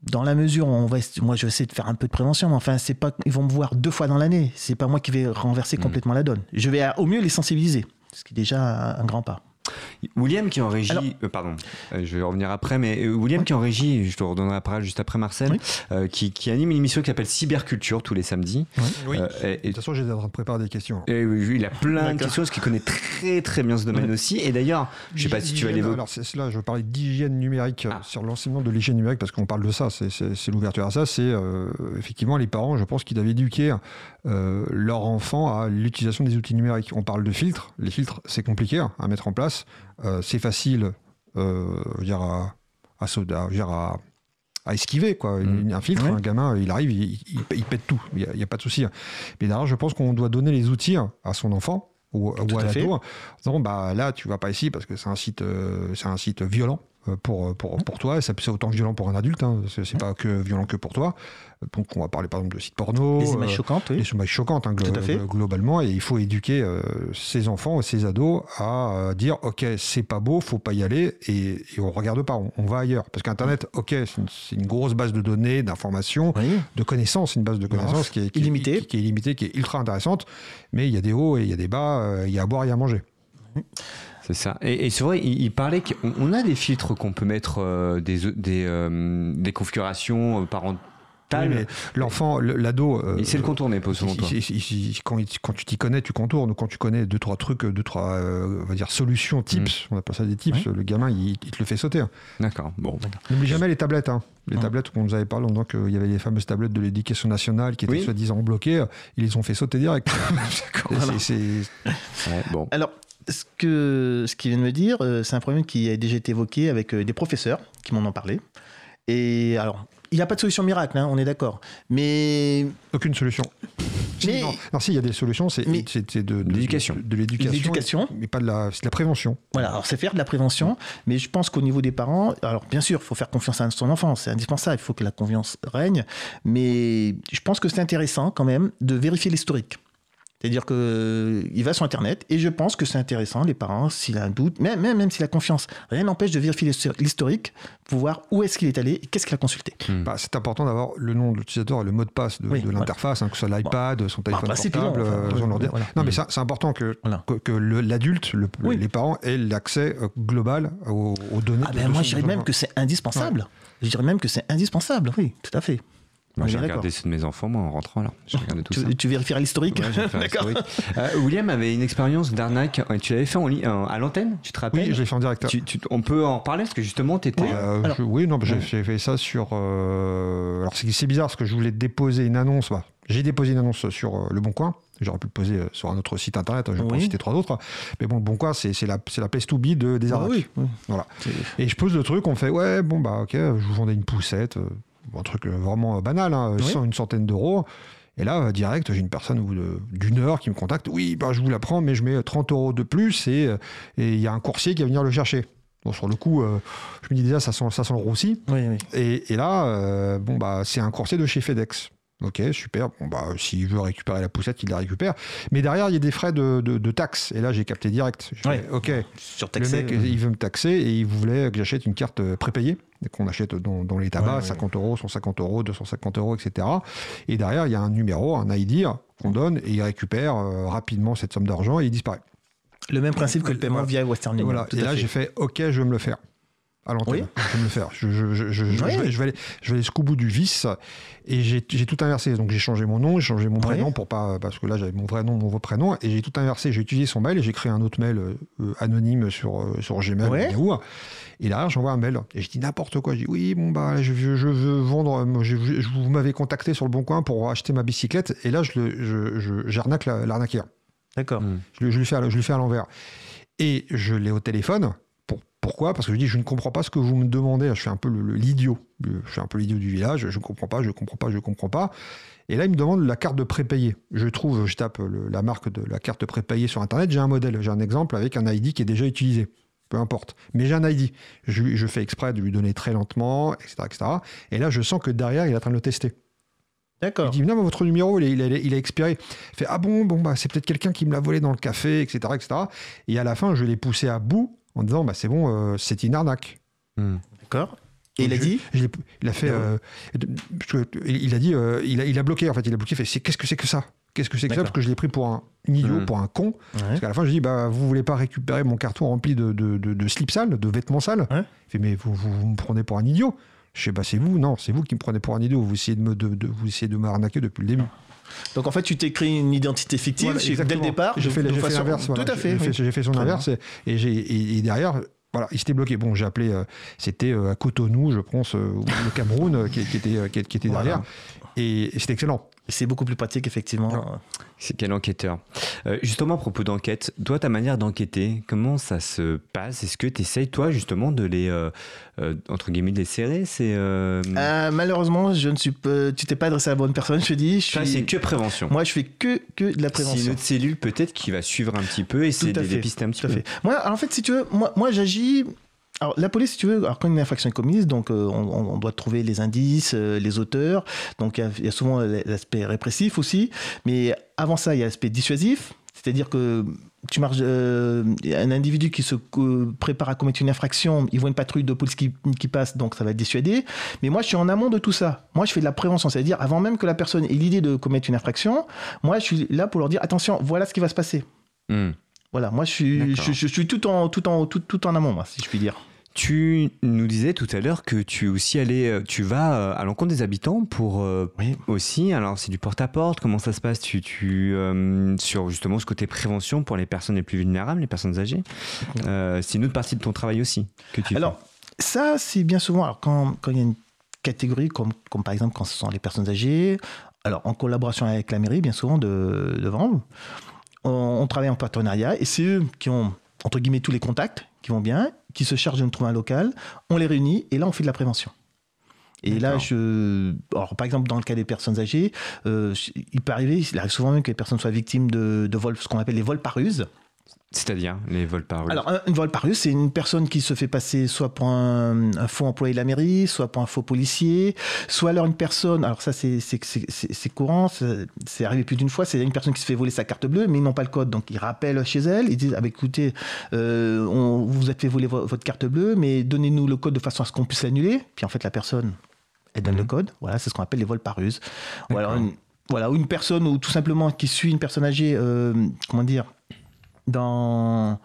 Dans la mesure où on va, moi je vais essayer de faire un peu de prévention, mais enfin c'est pas, ils vont me voir deux fois dans l'année. C'est pas moi qui vais renverser Mhm. complètement la donne. Je vais à- au mieux les sensibiliser, ce qui est déjà un grand pas. William qui est en régie, Alors- euh, pardon, euh, je vais revenir après, mais euh, William qui est en régie, je te redonnerai la parole juste après Marcel, Oui. euh, qui, qui anime une émission qui s'appelle Cyberculture tous les samedis. Oui. Euh, et- De toute façon, j'étais en train de préparer des questions. et il a plein de questions parce qu'il connaît très très bien ce domaine aussi. Et d'ailleurs, je sais pas si tu vas l'évoquer. Alors, c'est cela, je veux parler d'hygiène numérique, Ah. sur l'enseignement de l'hygiène numérique, parce qu'on parle de ça, c'est- c'est c'est l'ouverture à ça. C'est euh, effectivement les parents, je pense qu'ils doivent éduquer euh, leur enfant à l'utilisation des outils numériques. On parle de filtres. Les filtres, c'est compliqué hein, à mettre en place. Euh, c'est facile euh, je veux dire, à, à, sauter- à- je veux dire, à- à esquiver quoi. Mm. Un filtre, Ouais. un gamin, il arrive, il, il- il pète tout. Il n'y a, pas de souci. Mais derrière, je pense qu'on doit donner les outils à son enfant ou, ou à l'ado en disant, bah là tu vas pas ici parce que c'est un site euh, c'est un site violent pour, pour, pour toi c'est autant violent pour un adulte hein, c'est pas que violent que pour toi donc on va parler par exemple de sites porno Les images euh, choquantes, oui. les images choquantes hein, glo- fait. globalement et il faut éduquer euh, ses enfants ses ados à euh, dire ok c'est pas beau faut pas y aller et, et on regarde pas on, on va ailleurs parce qu'internet ok c'est une, grosse base de données d'informations Oui. de connaissances, une base de connaissances qui est, qui Illimitée. qui, qui est illimitée, qui est ultra intéressante, mais il y a des hauts et il y a des bas, euh, il y a à boire et à manger. C'est ça. Et, et c'est vrai, il, il parlait qu'on on a des filtres qu'on peut mettre, euh, des, des, euh, des configurations euh, parentales. Oui, l'enfant, le- l'ado, euh, il sait le contourner, pas selon il- toi. il- il- il- quand, il- quand tu t'y connais, tu contournes. Quand tu connais deux trois trucs, deux trois, euh, on va dire solutions, tips, Mm. on appelle ça des tips. Le gamin, il, il te le fait sauter. hein. D'accord. Bon. N'oublie jamais les tablettes. hein. Les Mm. tablettes qu'on nous avait parlé en disant qu'il y avait les fameuses tablettes de l'éducation nationale qui étaient Oui. soi-disant bloquées. Ils les ont fait sauter direct. C'est- c'est- Ouais, bon. Alors, ce que ce qu'il vient de me dire, euh, c'est un problème qui a déjà été évoqué avec euh, des professeurs qui m'en ont parlé. Et alors, il n'y a pas de solution miracle, hein, on est d'accord. Mais Aucune solution. Si, Mais- non, non, si, il y a des solutions, c'est Mais- c'est- c'est de, de- L'éducation. De, de l'éducation. L'éducation. Mais pas de la, c'est de la prévention. voilà, alors c'est faire de la prévention, mais je pense qu'au niveau des parents, alors bien sûr, il faut faire confiance à son enfant, c'est indispensable, il faut que la confiance règne, mais je pense que c'est intéressant quand même de vérifier l'historique. C'est-à-dire qu'il va sur Internet et je pense que c'est intéressant, les parents, s'il a un doute, même, même, même s'il a confiance, rien n'empêche de vérifier l'historique pour voir où est-ce qu'il est allé et qu'est-ce qu'il a consulté. Bah, c'est important d'avoir le nom de l'utilisateur et le mot de passe de, Oui, de voilà. l'interface, hein, que ce soit l'iPad, son téléphone principe, portable, enfin, euh, son voilà. Non, mais Mm. ça, c'est important que, Voilà. que, l'adulte, le- Oui. les parents aient l'accès euh, global aux, aux données. Ah de- ben de moi, je dirais même que c'est indispensable. Je dirais même que c'est indispensable, oui, tout à fait. Moi, j'ai regardé ceux de mes enfants, moi, en rentrant là. J'ai regardé tout ça. Tu, tu vérifieras l'historique Ouais, D'accord. Euh, William avait une expérience d'arnaque. euh, Tu l'avais fait en en- à l'antenne, tu te rappelles Oui, je l'ai fait en direct. Tu- tu- on peut en parler parce que justement, tu étais. Euh, Alors- je- oui, non, j'ai Ouais. j'ai fait ça sur. euh, alors c'est bizarre parce que je voulais déposer une annonce. bah, j'ai déposé une annonce sur euh, Le Bon Coin. J'aurais pu le poser euh, sur un autre site internet. hein, Je vais pas en citer trois autres. Mais bon, Le Bon Coin, c'est la, place to be de, des Ah arnaques. oui, oui. Voilà. Et je pose le truc, on fait ouais, bon bah ok, je vous vendais une poussette, euh, un truc euh, vraiment banal, hein, Oui. une centaine d'euros. Et là, euh, direct, j'ai une personne d'une heure qui me contacte. Oui, bah, je vous la prends, mais je mets 30 euros de plus et euh, et il y a un coursier qui va venir le chercher. Bon, sur le coup, euh, je me dis déjà, ça sent, ça sent le roussi. Oui, oui. Et, et là, euh, bon, bah, c'est un coursier de chez FedEx. Ok, super. Bon, bah, s'il veut récupérer la poussette, il la récupère. Mais derrière, il y a des frais de, de, de taxes. Et là, j'ai capté direct. Je Ouais. fais, ok, Surtaxé, le mec, euh, il veut me taxer et il voulait que j'achète une carte euh, prépayée, qu'on achète dans, dans les tabacs, Ouais, ouais. 50 euros, 150 euros, 250 euros, etc. Et derrière, il y a un numéro, un ID qu'on donne et il récupère euh, rapidement cette somme d'argent et il disparaît. Le même principe que le paiement Voilà. via Western Union. voilà. Et là, j'ai fait OK, je vais me le faire. À l'antenne. Oui. Je vais me le faire. Je, je- je- Oui. vais, je vais aller, je vais aller jusqu'au bout du vice. Et j'ai tout inversé. Donc j'ai changé mon nom, j'ai changé mon Oui. prénom pour pas. Parce que là, j'avais mon vrai nom, mon vrai prénom. Et j'ai tout inversé. J'ai utilisé son mail et j'ai créé un autre mail euh, anonyme sur, euh, sur Gmail ou. Et derrière, j'envoie un mail. Et je dis n'importe quoi. Je dis oui, bon, bah, je, veux- vendre. euh, vous m'avez contacté sur le bon coin pour acheter ma bicyclette. Et là, je j'arnaque la- l'arnaqueur. D'accord. Le- je je lui fais à l'envers. Et je l'ai au téléphone. Pour- pourquoi Parce que je dis, je ne comprends pas ce que vous me demandez. Je fais un peu l'idiot. Je suis un peu l'idiot du village. Je ne comprends pas, je ne comprends pas, je ne comprends pas. Et là, il me demande la carte de prépayé. Je trouve, je tape le- la marque de la carte prépayée sur Internet. J'ai un modèle, j'ai un exemple avec un ID qui est déjà utilisé. Peu importe. Mais j'ai un ID. Je, fais exprès de lui donner très lentement, etc., etc. Et là, je sens que derrière, il est en train de le tester. Il D'accord. dit non mais votre numéro il est, il est- il est expiré. Il fait ah bon bon bah c'est peut-être quelqu'un qui me l'a volé dans le café etc etc. Et à la fin je l'ai poussé à bout en disant bah c'est bon euh, c'est une arnaque. Hmm. D'accord. Et il a dit je il a fait euh, parce que il a dit euh, il, a, il a bloqué en fait il a bloqué fait c'est- qu'est-ce que c'est que ça? Qu'est-ce que c'est que ça? Parce que je l'ai pris pour un idiot Mhm. pour un con Ouais. parce qu'à la fin je dis bah vous voulez pas récupérer mon carton rempli de, de, de, de slip sales de vêtements sales? Ouais. il fait mais vous, vous, vous me prenez pour un idiot. Je sais bah c'est vous non c'est vous qui me prenez pour un idiot vous essayez de me de, de- vous essayez de m'arnaquer depuis le début. Donc en fait, tu t'es créé une identité fictive Voilà, dès le départ. J'ai fait, fait l'inverse. voilà. Tout à fait. J'ai fait, oui. fait son inverse et, et et- derrière, voilà, il s'était bloqué. Bon, j'ai appelé, euh, c'était euh, à Cotonou, je pense, euh, ou le Cameroun, euh, qui, qui était, euh, qui, qui était Voilà. Et, et c'était excellent. Et C'est beaucoup plus pratique, effectivement. C'est quel enquêteur. Euh, justement, à propos d'enquête, toi, ta manière d'enquêter, comment ça se passe? Est-ce que tu essayes, toi, justement, de les, euh, euh, entre guillemets, de les serrer? C'est euh, Euh, malheureusement, je ne suis pas. Tu t'es pas adressé à la bonne personne. Je te dis. Je suis- c'est que prévention. Moi, je fais que que de la C'est prévention. une autre cellule, peut-être, qui va suivre un petit peu, essayer Tout de dépister un petit peu. fait. Moi, en fait, si tu veux, moi, moi j'agis. Alors, la police, si tu veux, alors quand une infraction est commise, donc euh, on, doit trouver les indices, euh, les auteurs. Donc, il y a- il y, a souvent l'aspect répressif aussi. Mais avant ça, il y a l'aspect dissuasif. C'est-à-dire que tu marches, euh, un individu qui se euh, prépare à commettre une infraction, il voit une patrouille de police qui, qui passe, donc ça va être dissuadé. Mais moi, je suis en amont de tout ça. Moi, je fais de la prévention, c'est-à-dire avant même que la personne ait l'idée de commettre une infraction, moi, je suis là pour leur dire attention, voilà ce qui va se passer. Hmm. Voilà, moi je suis, D'accord. je, je suis tout en, tout en, tout, tout en amont, moi, si je puis dire. Tu nous disais tout à l'heure que tu aussi allais, euh, tu vas euh, à l'encontre des habitants pour euh, Oui. aussi. Alors c'est du porte-à-porte. Comment ça se passe? Tu, tu euh, sur justement ce côté prévention pour les personnes les plus vulnérables, les personnes âgées. Euh, c'est une autre partie de ton travail aussi que tu Alors, ça, c'est bien souvent, alors quand, quand il y a une catégorie, comme, comme par exemple quand ce sont les personnes âgées, alors en collaboration avec la mairie, bien souvent, de, de on travaille en partenariat et c'est eux qui ont, entre guillemets, tous les contacts qui vont bien, qui se chargent de trouver un local, on les réunit et là, on fait de la prévention. Et là, je. Alors, par exemple, dans le cas des personnes âgées, euh, il peut arriver, il arrive souvent même que les personnes soient victimes de, de vols, ce qu'on appelle les vols par ruse. C'est-à-dire les vols par rue. Alors, un, un vol par c'est une personne qui se fait passer soit pour un, un faux employé de la mairie, soit pour un faux policier, soit alors une personne, alors ça c'est courant, c'est c'est arrivé plus d'une fois, c'est une personne qui se fait voler sa carte bleue, mais ils n'ont pas le code, donc ils rappellent chez elle, ils disent, ah, bah, écoutez, euh, on vous a fait voler vo- votre carte bleue, mais donnez-nous le code de façon à ce qu'on puisse l'annuler, puis en fait la personne, elle donne Mhm. le code, voilà, c'est ce qu'on appelle les vols par ruse. Ou alors une, voilà, ou une personne, ou tout simplement qui suit une personne âgée, euh, comment dire, dans,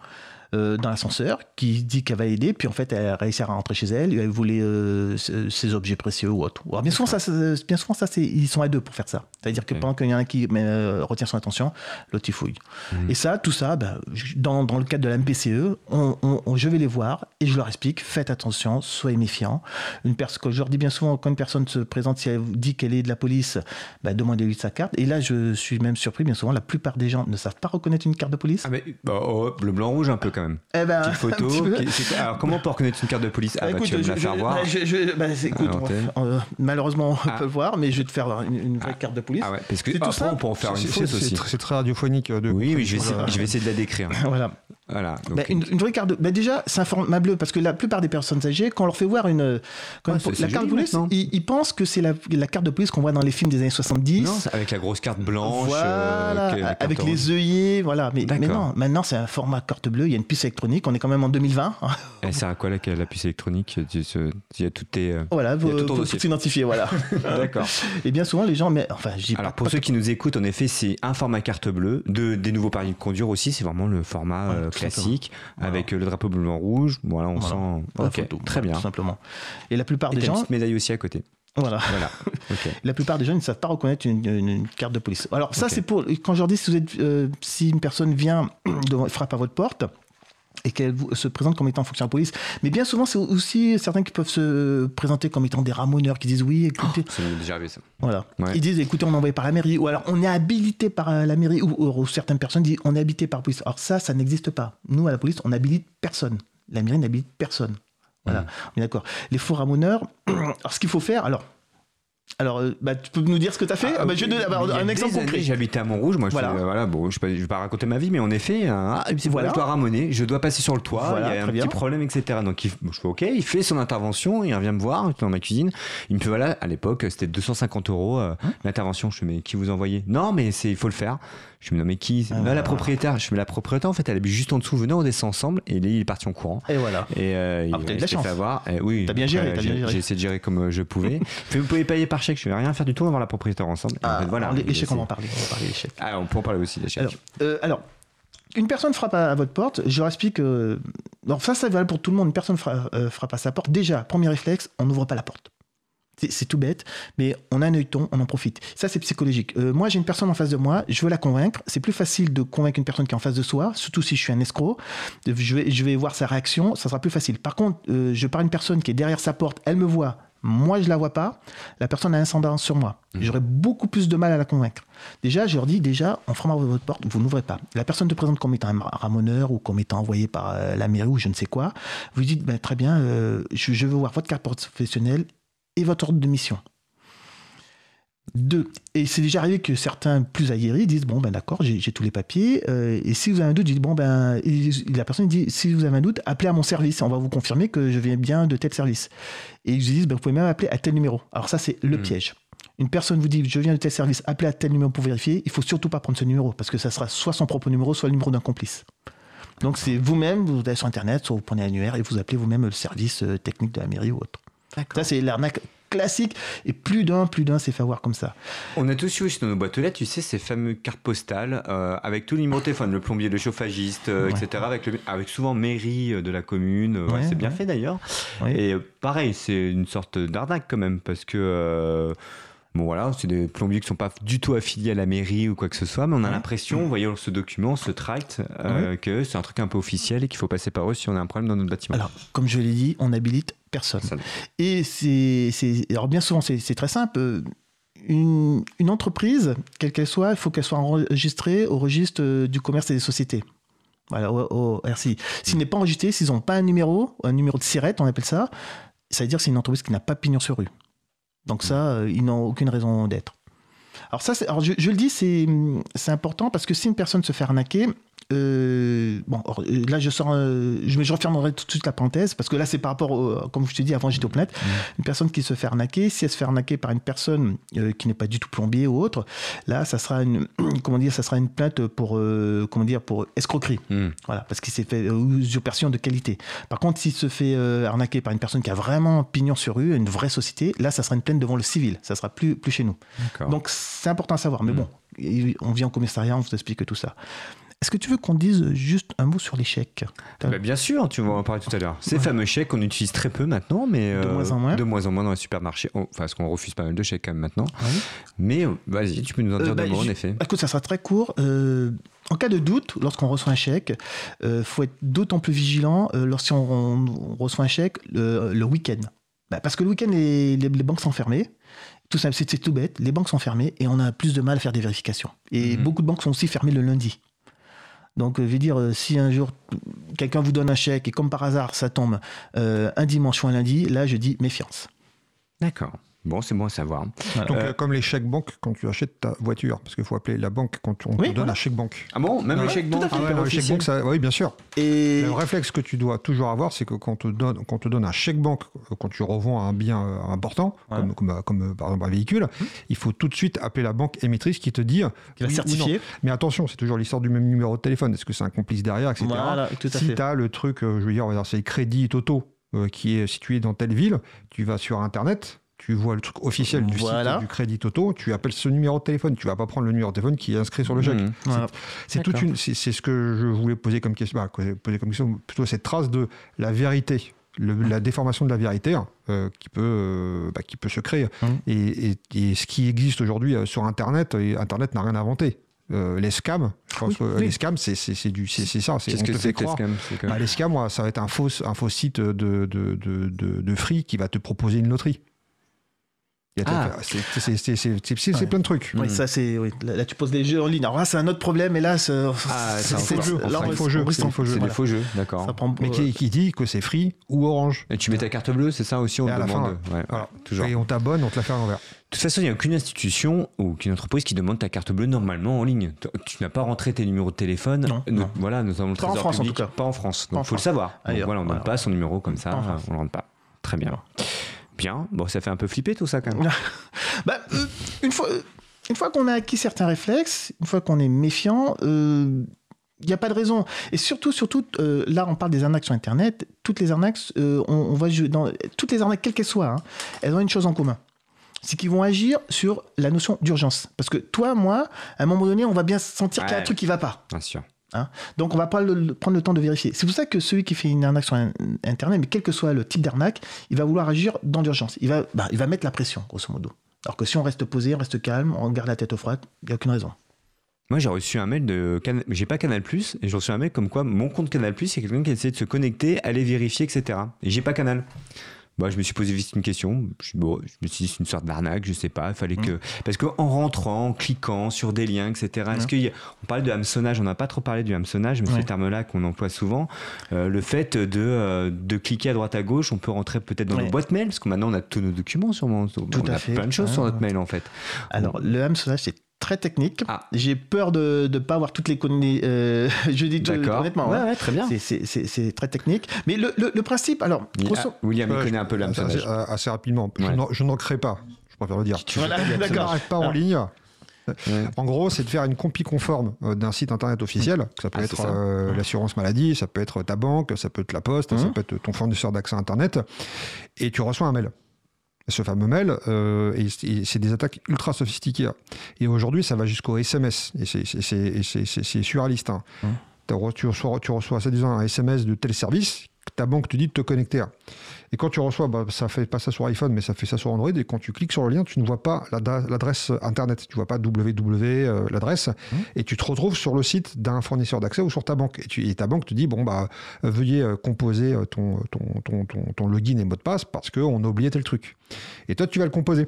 euh, dans l'ascenseur, qui dit qu'elle va aider, puis en fait, elle réussit à rentrer chez elle, et elle voulait euh, ses objets précieux ou autre. Alors, bien souvent, ça, bien souvent, ça, c'est, ils sont à deux pour faire ça. C'est-à-dire que pendant qu'il y en a un qui euh, retient son attention, l'autre il fouille. Mhm. Et ça, tout ça, je- dans, dans le cadre de la MPCE, on, on- on- je vais les voir et je leur explique, faites attention, soyez méfiants. Une personne, que je leur dis bien souvent, quand une personne se présente, si elle dit qu'elle est de la police, ben, demandez-lui sa carte. Et là, je suis même surpris, bien souvent, la plupart des gens ne savent pas reconnaître une carte de police. Ah, mais, bah, oh, le blanc-rouge un peu quand même. Eh ben, Petite photo. petit alors comment on peut reconnaître une carte de police? Ah Bah, bah, écoute, tu vas me la faire je- voir. bah, je- je- bah, écoute, on euh, malheureusement, on Ah. peut le voir, mais je vais te faire une, une vraie carte de police. Ah ouais, parce que C'est tout après on peut en faire une fausse aussi. C'est tr- c'est très radiophonique. euh, De Oui, oui, je vais, essayer, Voilà. je vais essayer de la décrire. Voilà. Voilà. donc, Bah, une, une vraie carte de. bah, déjà, c'est un format bleu parce que la plupart des personnes âgées, quand on leur fait voir une, quand Ouais, une- c'est- la carte de police, ils, ils pensent que c'est la, la carte de police qu'on voit dans les films des années 70. non, avec la grosse carte blanche. euh, Voilà, que- la carte avec les œillets, voilà. Mais, mais non, maintenant c'est un format carte bleue, il y a une puce électronique, on est quand même en 2020. Elle sert à quoi la, la puce électronique Il y a toutes tes. euh, voilà, pour, tout dossier. s'identifier, voilà. D'accord. Et bien souvent, les gens, mais enfin, Alors pas- pour pas ceux qui nous écoutent, en effet, c'est un format carte bleue. De, des nouveaux permis de conduire aussi, c'est vraiment le format Voilà, euh, tout tout classique, Voilà. avec euh, le drapeau bleu blanc rouge. Voilà, on Voilà. sent. La Ok, photo, très bien. Tout simplement. Et la plupart Et des t'as une gens, petite médaille aussi à côté. voilà. Voilà. La plupart des gens ne savent pas reconnaître une, une- une carte de police. Alors ça, c'est pour quand je leur dis si, vous êtes, euh, si une personne vient devant, frappe à votre porte et qu'elle vous- se présente comme étant fonctionnaire de police. Mais bien souvent, c'est aussi certains qui peuvent se présenter comme étant des ramoneurs, qui disent oui, écoutez, Ça m'est déjà arrivé ça. voilà. Ouais. Ils disent écoutez, on est envoyé par la mairie, ou alors on est habilité par euh, la mairie, ou, ou- ou certaines personnes disent on est habilité par la police. Alors ça, ça n'existe pas. Nous, à la police, on n'habilite personne. La mairie n'habilite personne. Voilà, Mmh. on est d'accord. Les faux ramoneurs, alors ce qu'il faut faire, alors. Alors, euh, bah, tu peux nous dire ce que tu as fait Ah, bah, Je vais donner un exemple concret. J'habitais à Montrouge, moi je Voilà. fais- voilà, bon, je ne vais, pas raconter ma vie, mais en effet, hein, ah, Voilà. je dois ramoner, je dois passer sur le toit, Voilà, il y a un petit problème, etc. Donc il, bon, je fais OK, il fait son intervention, il revient me voir dans ma cuisine, il me fait voilà, à l'époque c'était 250 euros euh, Hein l'intervention. Je fais mais qui vous envoyez Non, mais il faut le faire. Je me dis non mais qui Ah, Bah. La propriétaire? Je fais mais la propriétaire en fait elle habite juste en dessous, venez on descend ensemble et il est parti en courant. Et voilà. Et euh, Ah, il de il la chance. fait avoir. Et oui, T'as bien géré, j'ai- essayé de gérer comme euh, je pouvais. Vous pouvez payer par chèque. Je vais rien faire du tout, on va voir la propriétaire ensemble. En Ah, fait, voilà. les, chèques, on va en parler. On va parler des chèques. ah, on peut en parler aussi des chèques. Alors, euh, alors, une personne frappe à, votre porte, je leur explique. euh, alors, ça, ça valable pour tout le monde. Une personne euh, frappe à sa porte. Déjà, premier réflexe, on n'ouvre pas la porte. C'est- tout bête, mais on a un œilleton, on en profite. Ça, c'est psychologique. Euh, moi, j'ai une personne en face de moi, je veux la convaincre. C'est plus facile de convaincre une personne qui est en face de soi, surtout si je suis un escroc. Je vais, je vais voir sa réaction, ça sera plus facile. Par contre, euh, je parle à une personne qui est derrière sa porte, elle me voit, moi je la vois pas, la personne a un ascendant sur moi. J'aurais beaucoup plus de mal à la convaincre. Déjà, je leur dis, déjà, en frappant votre porte, vous n'ouvrez pas. La personne te présente comme étant un ramoneur ou comme étant envoyé par euh, la mairie ou je ne sais quoi. Vous dites, ben, très bien, euh, je, je veux voir votre carte professionnelle et votre ordre de mission. Deux. Et c'est déjà arrivé que certains plus aguerris disent bon ben d'accord j'ai tous les papiers euh, et si vous avez un doute dites bon ben et la personne dit si vous avez un doute appelez à mon service on va vous confirmer que je viens bien de tel service et ils disent ben, vous pouvez même appeler à tel numéro alors ça c'est le Hmm. piège une personne vous dit je viens de tel service appelez à tel numéro pour vérifier il faut surtout pas prendre ce numéro parce que ça sera soit son propre numéro soit le numéro d'un complice donc c'est vous-même vous allez sur internet soit vous prenez l'annuaire et vous appelez vous-même le service euh, technique de la mairie ou autre ça c'est l'arnaque classique et plus d'un plus d'un s'est fait avoir comme ça On a tous eu aussi dans nos boîtes aux lettres, tu sais, ces fameux cartes postales euh, avec tout le numéro de téléphone, le plombier, le chauffagiste, euh, Ouais. etc. Avec, le- avec souvent mairie euh, de la commune. ouais, Ouais, c'est bien ouais. fait d'ailleurs. Et pareil, c'est une sorte d'arnaque quand même parce que. euh, Bon voilà, c'est des plombiers qui sont pas du tout affiliés à la mairie ou quoi que ce soit, mais on a l'impression, en voyant ce document, ce tract, euh, que c'est un truc un peu officiel et qu'il faut passer par eux si on a un problème dans notre bâtiment. alors comme je l'ai dit on n'habilite personne Et c'est, alors bien souvent, c'est, très simple. Une, une entreprise, quelle qu'elle soit, il faut qu'elle soit enregistrée au registre euh, du commerce et des sociétés. Voilà, au, au RCI. S'il n'est pas enregistré, s'ils n'ont pas un numéro, un numéro de SIRET, on appelle ça, ça veut dire que c'est une entreprise qui n'a pas pignon sur rue. Donc ça, euh, ils n'ont aucune raison d'être. Alors ça, c'est- alors je, je le dis, c'est, c'est important parce que si une personne se fait arnaquer, euh, bon, or, euh, là je sors, euh, je, je refermerai tout de suite la parenthèse parce que là c'est par rapport, au- comme je te dis avant j'étais au planète, une personne qui se fait arnaquer, si elle se fait arnaquer par une personne euh, qui n'est pas du tout plombier ou autre, là ça sera une, comment dire, ça sera une plainte pour, comment dire, pour escroquerie. Hmm. Voilà, parce qu'il s'est fait usurpation de qualité. Par contre, s'il se fait arnaquer par une personne qui a vraiment pignon sur rue, une vraie société, là, ça sera une plainte devant le civil. Ça sera plus, plus chez nous. Donc, c'est important à savoir. Mais Mm. bon, on vient au commissariat, on vous explique tout ça. Est-ce que tu veux qu'on dise juste un mot sur les chèques Bah, bien sûr, tu vas en parler tout à l'heure. Ces Ouais. fameux chèques qu'on utilise très peu maintenant, mais De euh, moins en moins. de moins en moins dans les supermarchés. Enfin, parce qu'on refuse pas mal de chèques quand même maintenant. Oui. Mais euh, vas-y, tu peux nous en dire Euh, bah, mots en effet. Écoute, ça sera très court. Euh, en cas de doute, lorsqu'on reçoit un chèque, il faut être d'autant plus vigilant euh, lorsqu'on on reçoit un chèque le, le week-end. Bah, parce que le week-end, les, les- les banques sont fermées. Tout simple, c'est c'est tout bête. Les banques sont fermées et on a plus de mal à faire des vérifications. Et Mhm. beaucoup de banques sont aussi fermées le lundi. Donc, euh, je veux dire, euh, si un jour quelqu'un vous donne un chèque et comme par hasard ça tombe euh, un dimanche ou un lundi, là je dis méfiance. D'accord. Bon, c'est bon à savoir. Donc, Euh, euh, comme les chèques banques quand tu achètes ta voiture, parce qu'il faut appeler la banque quand on Oui, te donne voilà. un chèque banque. Ah bon, même Ouais, le chèque tout à banque fait. hyper Ah ouais, le chèque banque, ça, oui, bien sûr. Et Le réflexe que tu dois toujours avoir, c'est que quand on te donne, quand on te donne un chèque banque, euh, quand tu revends un bien euh, important, Ouais. comme, comme, comme, par exemple un véhicule, il faut tout de suite appeler la banque émettrice qui te dit. qui va oui ou certifier. non. Mais attention, c'est toujours l'histoire du même numéro de téléphone. Est-ce que c'est un complice derrière, etc. Voilà, tout à si tu as le truc, euh, je veux dire, c'est le crédit Toto euh, qui est situé dans telle ville, tu vas sur Internet, tu vois le truc officiel du Voilà. site du Crédit Auto, tu appelles ce numéro de téléphone. Tu vas pas prendre le numéro de téléphone qui est inscrit sur le chèque. Mhm. Voilà. C'est toute D'accord. une, c'est ce que je voulais poser comme question, bah, poser comme question, plutôt cette trace de la vérité, le- la déformation de la vérité euh, qui peut, euh, bah, qui peut se créer. Mhm. Et, et- et ce qui existe aujourd'hui euh, sur Internet, et Internet n'a rien inventé. Euh, les scams, je pense Oui, que oui. les scams, c'est du, c'est ça. c'est- on que c'est que les croire. scams Bah, les scams, ça va être un faux, un faux site de, de, de, de, de free qui va te proposer une loterie. Il Ah. c'est- plein de trucs. Oui, ça c'est. Oui. Là, là, tu poses les jeux en ligne. Alors là, c'est un autre problème. Et là, c'est. Ah, jeu. Là, C'est on- faux jeu, c'est faux jeu. C'est des faux jeux, d'accord. Prend. Mais qui, qui dit que c'est free ou orange. Et tu mets ta carte bleue, c'est ça aussi, on te demande. fin, ouais, Voilà. toujours. Et on t'abonne, on te la fait à l'envers. De toute façon, il n'y a aucune institution ou aucune entreprise qui demande ta carte bleue normalement en ligne. Tu- n'as pas rentré tes numéros de téléphone. Non, Euh, non. Voilà, notamment le Pas en France, en tout cas. Pas en France. Donc, faut le savoir. Donc, voilà, on ne donne pas son numéro comme ça. On ne rentre pas. Très bien. Bien. Bon, ça fait un peu flipper tout ça quand même. Bah, euh, une fois, une fois qu'on a acquis certains réflexes, une fois qu'on est méfiant, il n'y a pas de raison. Et surtout, surtout, euh, là, on parle des arnaques sur Internet. Toutes les arnaques, euh, on, dans toutes les arnaques, quelles qu'elles soient, hein, elles ont une chose en commun. C'est qu'ils vont agir sur la notion d'urgence. Parce que toi, moi, à un moment donné, on va bien sentir qu'il y a un truc qui va pas. Bien sûr. Donc, on va pas prendre le temps de vérifier. C'est pour ça que celui qui fait une arnaque sur Internet, mais quel que soit le type d'arnaque, il va vouloir agir dans l'urgence. Il va, bah, il va mettre la pression, grosso modo. Alors que si on reste posé, on reste calme, on garde la tête au froid, il n'y a aucune raison. Moi, j'ai reçu un mail de. Can- J'ai pas Canal Plus et j'ai reçu un mail comme quoi mon compte Canal Plus, il y a quelqu'un qui essaie de se connecter, aller vérifier, etc. Et j'ai pas Canal. Bah, je me suis posé vite une question. Je, bon, je me suis dit, c'est une sorte d'arnaque, je sais pas. Il fallait que. Parce qu'en rentrant, en cliquant sur des liens, etc. Est-ce qu'il y a- On parle de hameçonnage, on n'a pas trop parlé du hameçonnage, mais c'est le terme-là qu'on emploie souvent. Euh, le fait de, euh, de cliquer à droite à gauche, on peut rentrer peut-être dans Ouais. nos boîtes mail, parce que maintenant on a tous nos documents sur mon. Tout on à a fait. plein de choses sur Ah. notre mail en fait. Alors, le hameçonnage, c'est très technique. Ah. J'ai peur de ne pas avoir toutes les connaissances. je dis honnêtement. Ouais, hein. ouais, très bien. C'est- très technique. Mais le, le- le principe, alors, grosso- Ah, William, il connaît un peu assez, l'hameçonnage. assez- assez rapidement. Je Ouais. n'en- Je n'en crée pas, je préfère le dire. Voilà, d'accord. pas en Ah. ligne. Ouais. En gros, c'est de faire une copie conforme euh, d'un site internet officiel. Ça peut Ah, être euh, l'assurance maladie, ça peut être ta banque, ça peut être la poste, Mhm. ça peut être ton fournisseur d'accès internet. Et tu reçois un mail. Ce fameux mail, euh, et c'est des attaques ultra sophistiquées. Et aujourd'hui, ça va jusqu'au SMS. Et c'est- surréaliste. hein. Re- Tu reçois, tu reçois ça disant un SMS de tel service, ta banque te dit de te connecter. à. Et quand tu reçois, bah, ça fait pas ça sur iPhone, mais ça fait ça sur Android. Et quand tu cliques sur le lien, tu ne vois pas l'adresse internet. Tu vois pas www euh, l'adresse. Et tu te retrouves sur le site d'un fournisseur d'accès ou sur ta banque. Et, tu, et ta banque te dit bon bah euh, veuillez euh, composer ton, ton, ton, ton, ton login et mot de passe parce qu'on a oublié tel truc. Et toi tu vas le composer.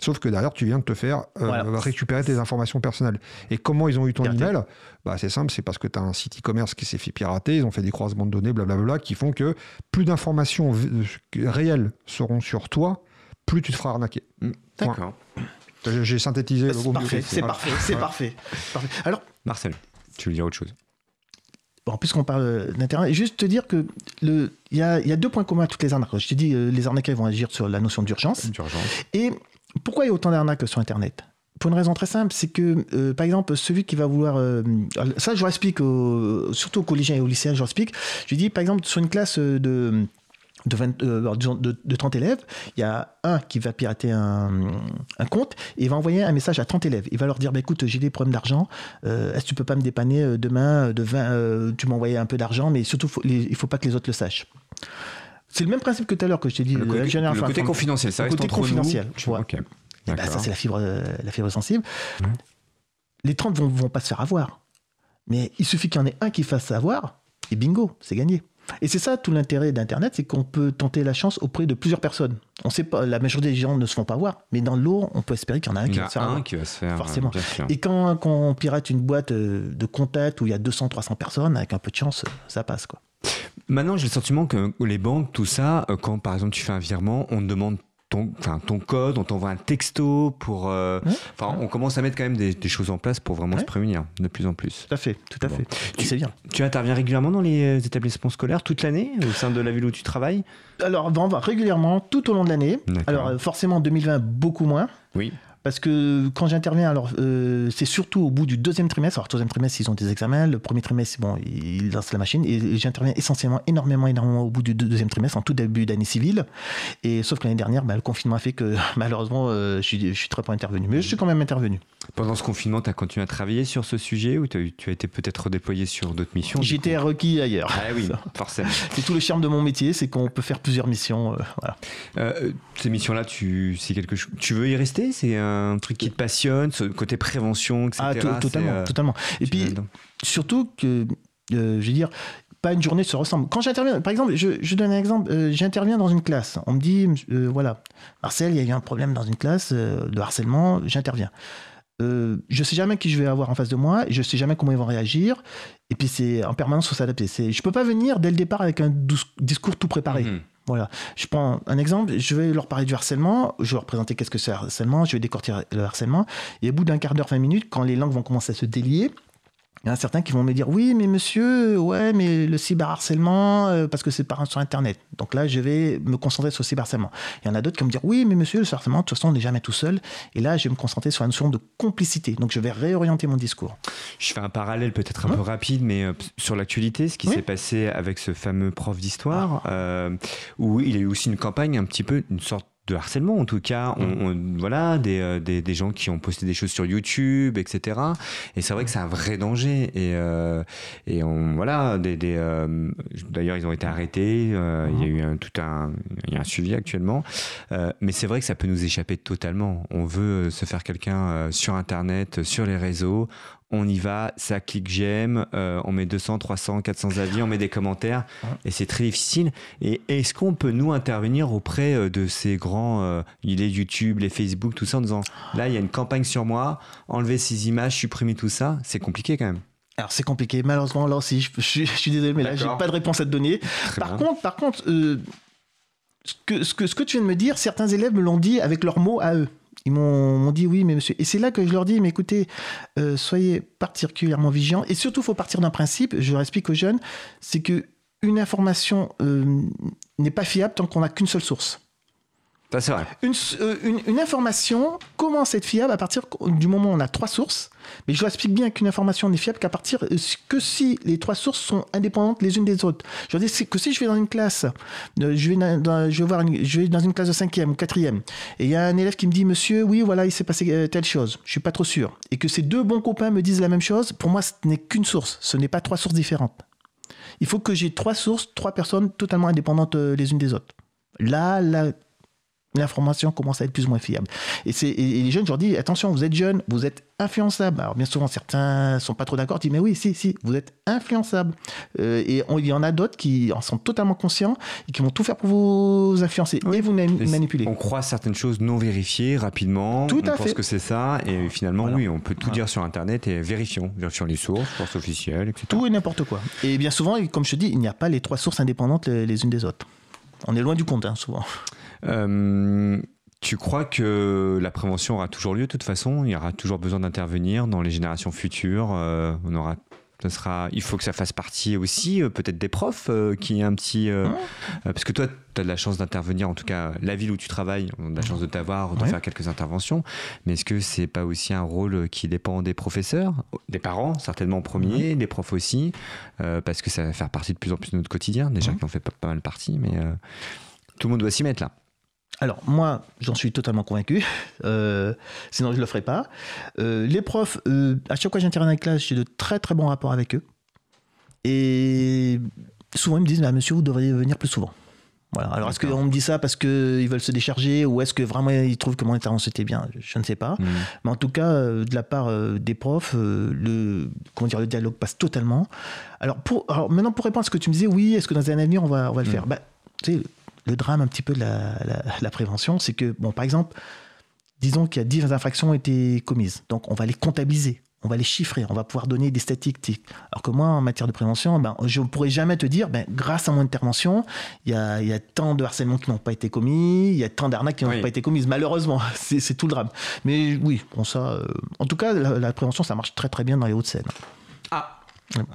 Sauf que derrière, tu viens de te faire euh, Voilà. récupérer tes informations personnelles. Et comment ils ont eu ton Pirater. email? Bah, C'est simple, c'est parce que tu as un site e-commerce qui s'est fait pirater, ils ont fait des croisements de données, blablabla, qui font que plus d'informations v- réelles seront sur toi, plus tu te feras arnaquer. D'accord. J'ai j'ai synthétisé. mieux. parfait, c'est parfait, c'est Voilà. parfait. Parfait. Alors, Marcel, tu veux dire autre chose? Bon, puisqu'on parle d'Internet, juste te dire que le, il y a, il y a deux points communs à toutes les arnaques. Je t'ai dit, euh, les arnaqueurs vont agir sur la notion d'urgence. D'urgence. Et pourquoi il y a autant d'arnaques sur Internet? Pour une raison très simple, c'est que, euh, par exemple, celui qui va vouloir... euh, ça, je leur explique, surtout aux collégiens et aux lycéens, je leur explique. Je dis, par exemple, sur une classe de... De, 20, euh, de, de 30 élèves, il y a un qui va pirater un, compte et va envoyer un message à 30 élèves. Il va leur dire bah, écoute, j'ai des problèmes d'argent, est-ce que tu peux pas me dépanner demain de 20, euh, Tu m'as envoyé un peu d'argent, mais surtout, faut- les- il faut pas que les autres le sachent. C'est le même principe que tout à l'heure que je t'ai dit. Le euh, le côté confidentiel, ça Le reste côté entre confidentiel, nous. tu vois. Eh ben, ça, c'est la fibre, euh, la fibre sensible. Les 30 vont, vont pas se faire avoir. Mais il suffit qu'il y en ait un qui fasse avoir, et bingo, c'est gagné. Et c'est ça tout l'intérêt d'Internet, c'est qu'on peut tenter la chance auprès de plusieurs personnes. On sait pas, la majorité des gens ne se font pas voir, mais dans l'eau, on peut espérer qu'il y en a un Il qui y va a se faire un qui va se faire. Forcément. Et quand, quand on pirate une boîte euh, de contact où il y a 200, 300 personnes, avec un peu de chance, ça passe. Quoi. Maintenant, j'ai le sentiment que les banques, tout ça, euh, quand par exemple tu fais un virement, on te demande ton, ton code, on t'envoie un texto pour. euh, Ouais. Enfin, on commence à mettre quand même des, des choses en place pour vraiment Ouais. se prémunir de plus en plus. Tout à fait, tout à Bon. fait. Tu- C'est bien. Tu interviens régulièrement dans les euh, établissements scolaires toute l'année au sein de la ville où tu travailles? Alors, on va régulièrement, tout au long de l'année. Alors, forcément, en 2020, beaucoup moins. Oui. Parce que quand j'interviens, alors euh, c'est surtout au bout du deuxième trimestre. Alors, deuxième trimestre, ils ont des examens. Le premier trimestre, bon, ils lancent la machine. Et j'interviens essentiellement, énormément, énormément au bout du deuxième trimestre, en tout début d'année civile. Et sauf que l'année dernière, bah, le confinement a fait que malheureusement, euh, je, suis, je suis très peu intervenu. Mais je suis quand même intervenu. Pendant ce confinement, tu as continué à travailler sur ce sujet ou tu as été peut-être redéployé sur d'autres missions J'étais requis ailleurs. Ah oui, forcément. C'est tout le charme de mon métier, c'est qu'on peut faire plusieurs missions. Euh, ces missions-là, tu, quelque chose, tu veux y rester? C'est un truc qui te passionne, ce côté prévention, etc. Ah, totalement, euh, totalement. Et puis, surtout que, euh, je veux dire, pas une journée se ressemble. Quand j'interviens, par exemple, je, donne un exemple, euh, j'interviens dans une classe. On me dit, voilà, Marcel, il y a eu un problème dans une classe de harcèlement, j'interviens. Euh, je sais jamais qui je vais avoir en face de moi, je sais jamais comment ils vont réagir, et puis c'est en permanence faut s'adapter. Je peux pas venir dès le départ avec un discours tout préparé. Mhm. Voilà. Je prends un exemple, je vais leur parler du harcèlement, je vais leur présenter qu'est-ce que c'est le harcèlement, je vais décortiquer le harcèlement, et au bout d'un quart d'heure, 20 minutes, quand les langues vont commencer à se délier, il y en a certains qui vont me dire oui, mais monsieur, ouais, mais le cyberharcèlement, euh, parce que c'est par sur Internet. Donc là, je vais me concentrer sur le cyberharcèlement. Il y en a d'autres qui vont me dire oui, mais monsieur, le cyberharcèlement, de toute façon, on n'est jamais tout seul. Et là, je vais me concentrer sur la notion de complicité. Donc je vais réorienter mon discours. Je fais un parallèle peut-être un peu rapide, mais euh, sur l'actualité, ce qui s'est passé avec ce fameux prof d'histoire, ah. euh, où il y a eu aussi une campagne, un petit peu, une sorte de harcèlement en tout cas. On, mm. voilà euh, des, des, gens qui ont posté des choses sur YouTube etc et c'est vrai que c'est un vrai danger. Et euh, et on voilà des, euh, d'ailleurs ils ont été arrêtés. Il y a mm. eu un, tout un il y a un suivi actuellement. Mais c'est vrai que ça peut nous échapper totalement. On veut se faire quelqu'un sur internet sur les réseaux on y va, ça clique j'aime, euh, on met 200, 300, 400 avis, on met des commentaires, et c'est très difficile. Et est-ce qu'on peut nous intervenir auprès euh, de ces grands, euh, les YouTube, les Facebook, tout ça, en disant là il y a une campagne sur moi, enlever ces images, supprimer tout ça, c'est compliqué quand même. Alors c'est compliqué, malheureusement là aussi, je, suis désolé, mais là j'ai pas de réponse à te donner. par contre, par contre, ce que, ce, que, ce que tu viens de me dire, certains élèves me l'ont dit avec leurs mots à eux. Ils m'ont dit oui, mais monsieur. Et c'est là que je leur dis, mais écoutez, euh, soyez particulièrement vigilants. Et surtout, il faut partir d'un principe, je leur explique aux jeunes, c'est que une information euh, n'est pas fiable tant qu'on n'a qu'une seule source. C'est vrai. Euh, une, une, information commence à être fiable à partir du moment où on a trois sources. Mais je explique bien qu'une information n'est fiable qu'à partir que si les trois sources sont indépendantes les unes des autres. Je leur dis que si je vais dans une classe, euh, je vais dans, une classe de cinquième ou quatrième, et il y a un élève qui me dit, monsieur, oui, voilà, il s'est passé euh, telle chose. Je suis pas trop sûr. Et que ces deux bons copains me disent la même chose, pour moi, ce n'est qu'une source. Ce n'est pas trois sources différentes. Il faut que j'ai trois sources, trois personnes totalement indépendantes euh, les unes des autres. Là, là l'information commence à être plus ou moins fiable. Et, c'est, les jeunes, je leur dis, attention, vous êtes jeunes, vous êtes influençables. Alors bien souvent, certains sont pas trop d'accord, disent, mais oui, si, si, vous êtes influençables. Euh, et il y en a d'autres qui en sont totalement conscients et qui vont tout faire pour vous influencer et vous manipuler. On croit certaines choses non vérifiées rapidement, tout on à pense que c'est ça, et finalement, oui, on peut tout dire sur Internet et vérifions, vérifions les sources, sources officielles, etc. Tout et n'importe quoi. Et bien souvent, comme je te dis, il n'y a pas les trois sources indépendantes les, unes des autres. On est loin du compte, hein, souvent. Euh, tu crois que la prévention aura toujours lieu de toute façon? Il y aura toujours besoin d'intervenir dans les générations futures euh, On aura ça sera, il faut que ça fasse partie aussi, euh, peut-être des profs, qui est un petit. parce que toi, tu as de la chance d'intervenir, en tout cas, la ville où tu travailles, on a de la chance de t'avoir, de faire quelques interventions. Mais est-ce que c'est pas aussi un rôle qui dépend des professeurs, des parents, certainement en premier, des profs aussi, parce que ça va faire partie de plus en plus de notre quotidien, déjà qui en fait pas, pas mal partie, mais tout le monde doit s'y mettre là. Alors moi, j'en suis totalement convaincu, euh, sinon je ne le ferai pas. Euh, les profs, euh, à chaque fois que j'interviens dans la classe, j'ai de très très bons rapports avec eux. Et souvent ils me disent, bah, monsieur, vous devriez venir plus souvent. Voilà. Alors, est-ce qu'on me dit ça parce qu'ils veulent se décharger ou est-ce que vraiment ils trouvent que mon intervention était bien? Je ne sais pas. Mmh. Mais en tout cas, de la part des profs, le, comment dire, le dialogue passe totalement. Alors, pour, alors, maintenant, pour répondre à ce que tu me disais, oui, est-ce que dans un avenir, on va, on va le mmh. faire? Bah, tu sais, le drame un petit peu de la, prévention, c'est que, bon, par exemple, disons qu'il y a 10 infractions ont été commises. Donc, on va les comptabiliser, on va les chiffrer, on va pouvoir donner des statistiques. Alors que moi, en matière de prévention, ben, je ne pourrais jamais te dire, ben, grâce à mon intervention, il y a, tant de harcèlements qui n'ont pas été commis, il y a tant d'arnaques qui n'ont pas été commises. Malheureusement, c'est tout le drame. Mais oui, bon, ça, euh, en tout cas, la, prévention, ça marche très très bien dans les Hauts-de-Seine. Ah,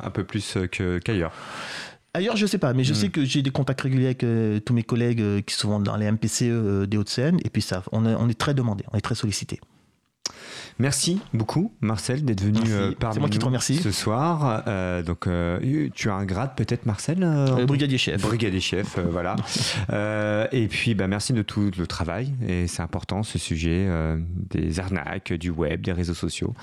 un peu plus euh, qu'ailleurs. Ailleurs, je sais pas, mais je hmm. sais que j'ai des contacts réguliers avec euh, tous mes collègues euh, qui sont dans les MPCE euh, des Hauts-de-Seine, et puis ça, on est, on est très demandé, on est très sollicité. Merci beaucoup, Marcel, d'être venu parmi moi qui te nous remercie. ce soir. Donc, tu as un grade peut-être, Marcel brigadier chef. Brigadier chef, voilà. Et puis, bah, merci de tout le travail. Et c'est important, ce sujet des arnaques, du web, des réseaux sociaux.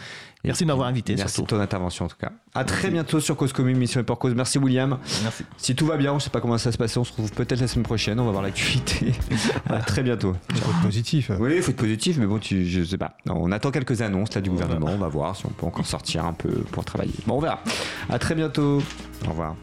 Merci de m'avoir invité, Merci surtout. de ton intervention, en tout cas. À très bientôt sur Cause Commune, Mission et pour Cause. Merci, William. Merci. Si tout va bien, on ne sait pas comment ça va se passer. On se retrouve peut-être la semaine prochaine. On va voir l'actualité. à très bientôt. Il faut être positif. Oui, il faut être positif, mais bon, tu, je sais pas. Non, on attend quelques annonces là du gouvernement. On va voir si on peut encore sortir un peu pour travailler. Bon, on verra. À très bientôt. Au revoir.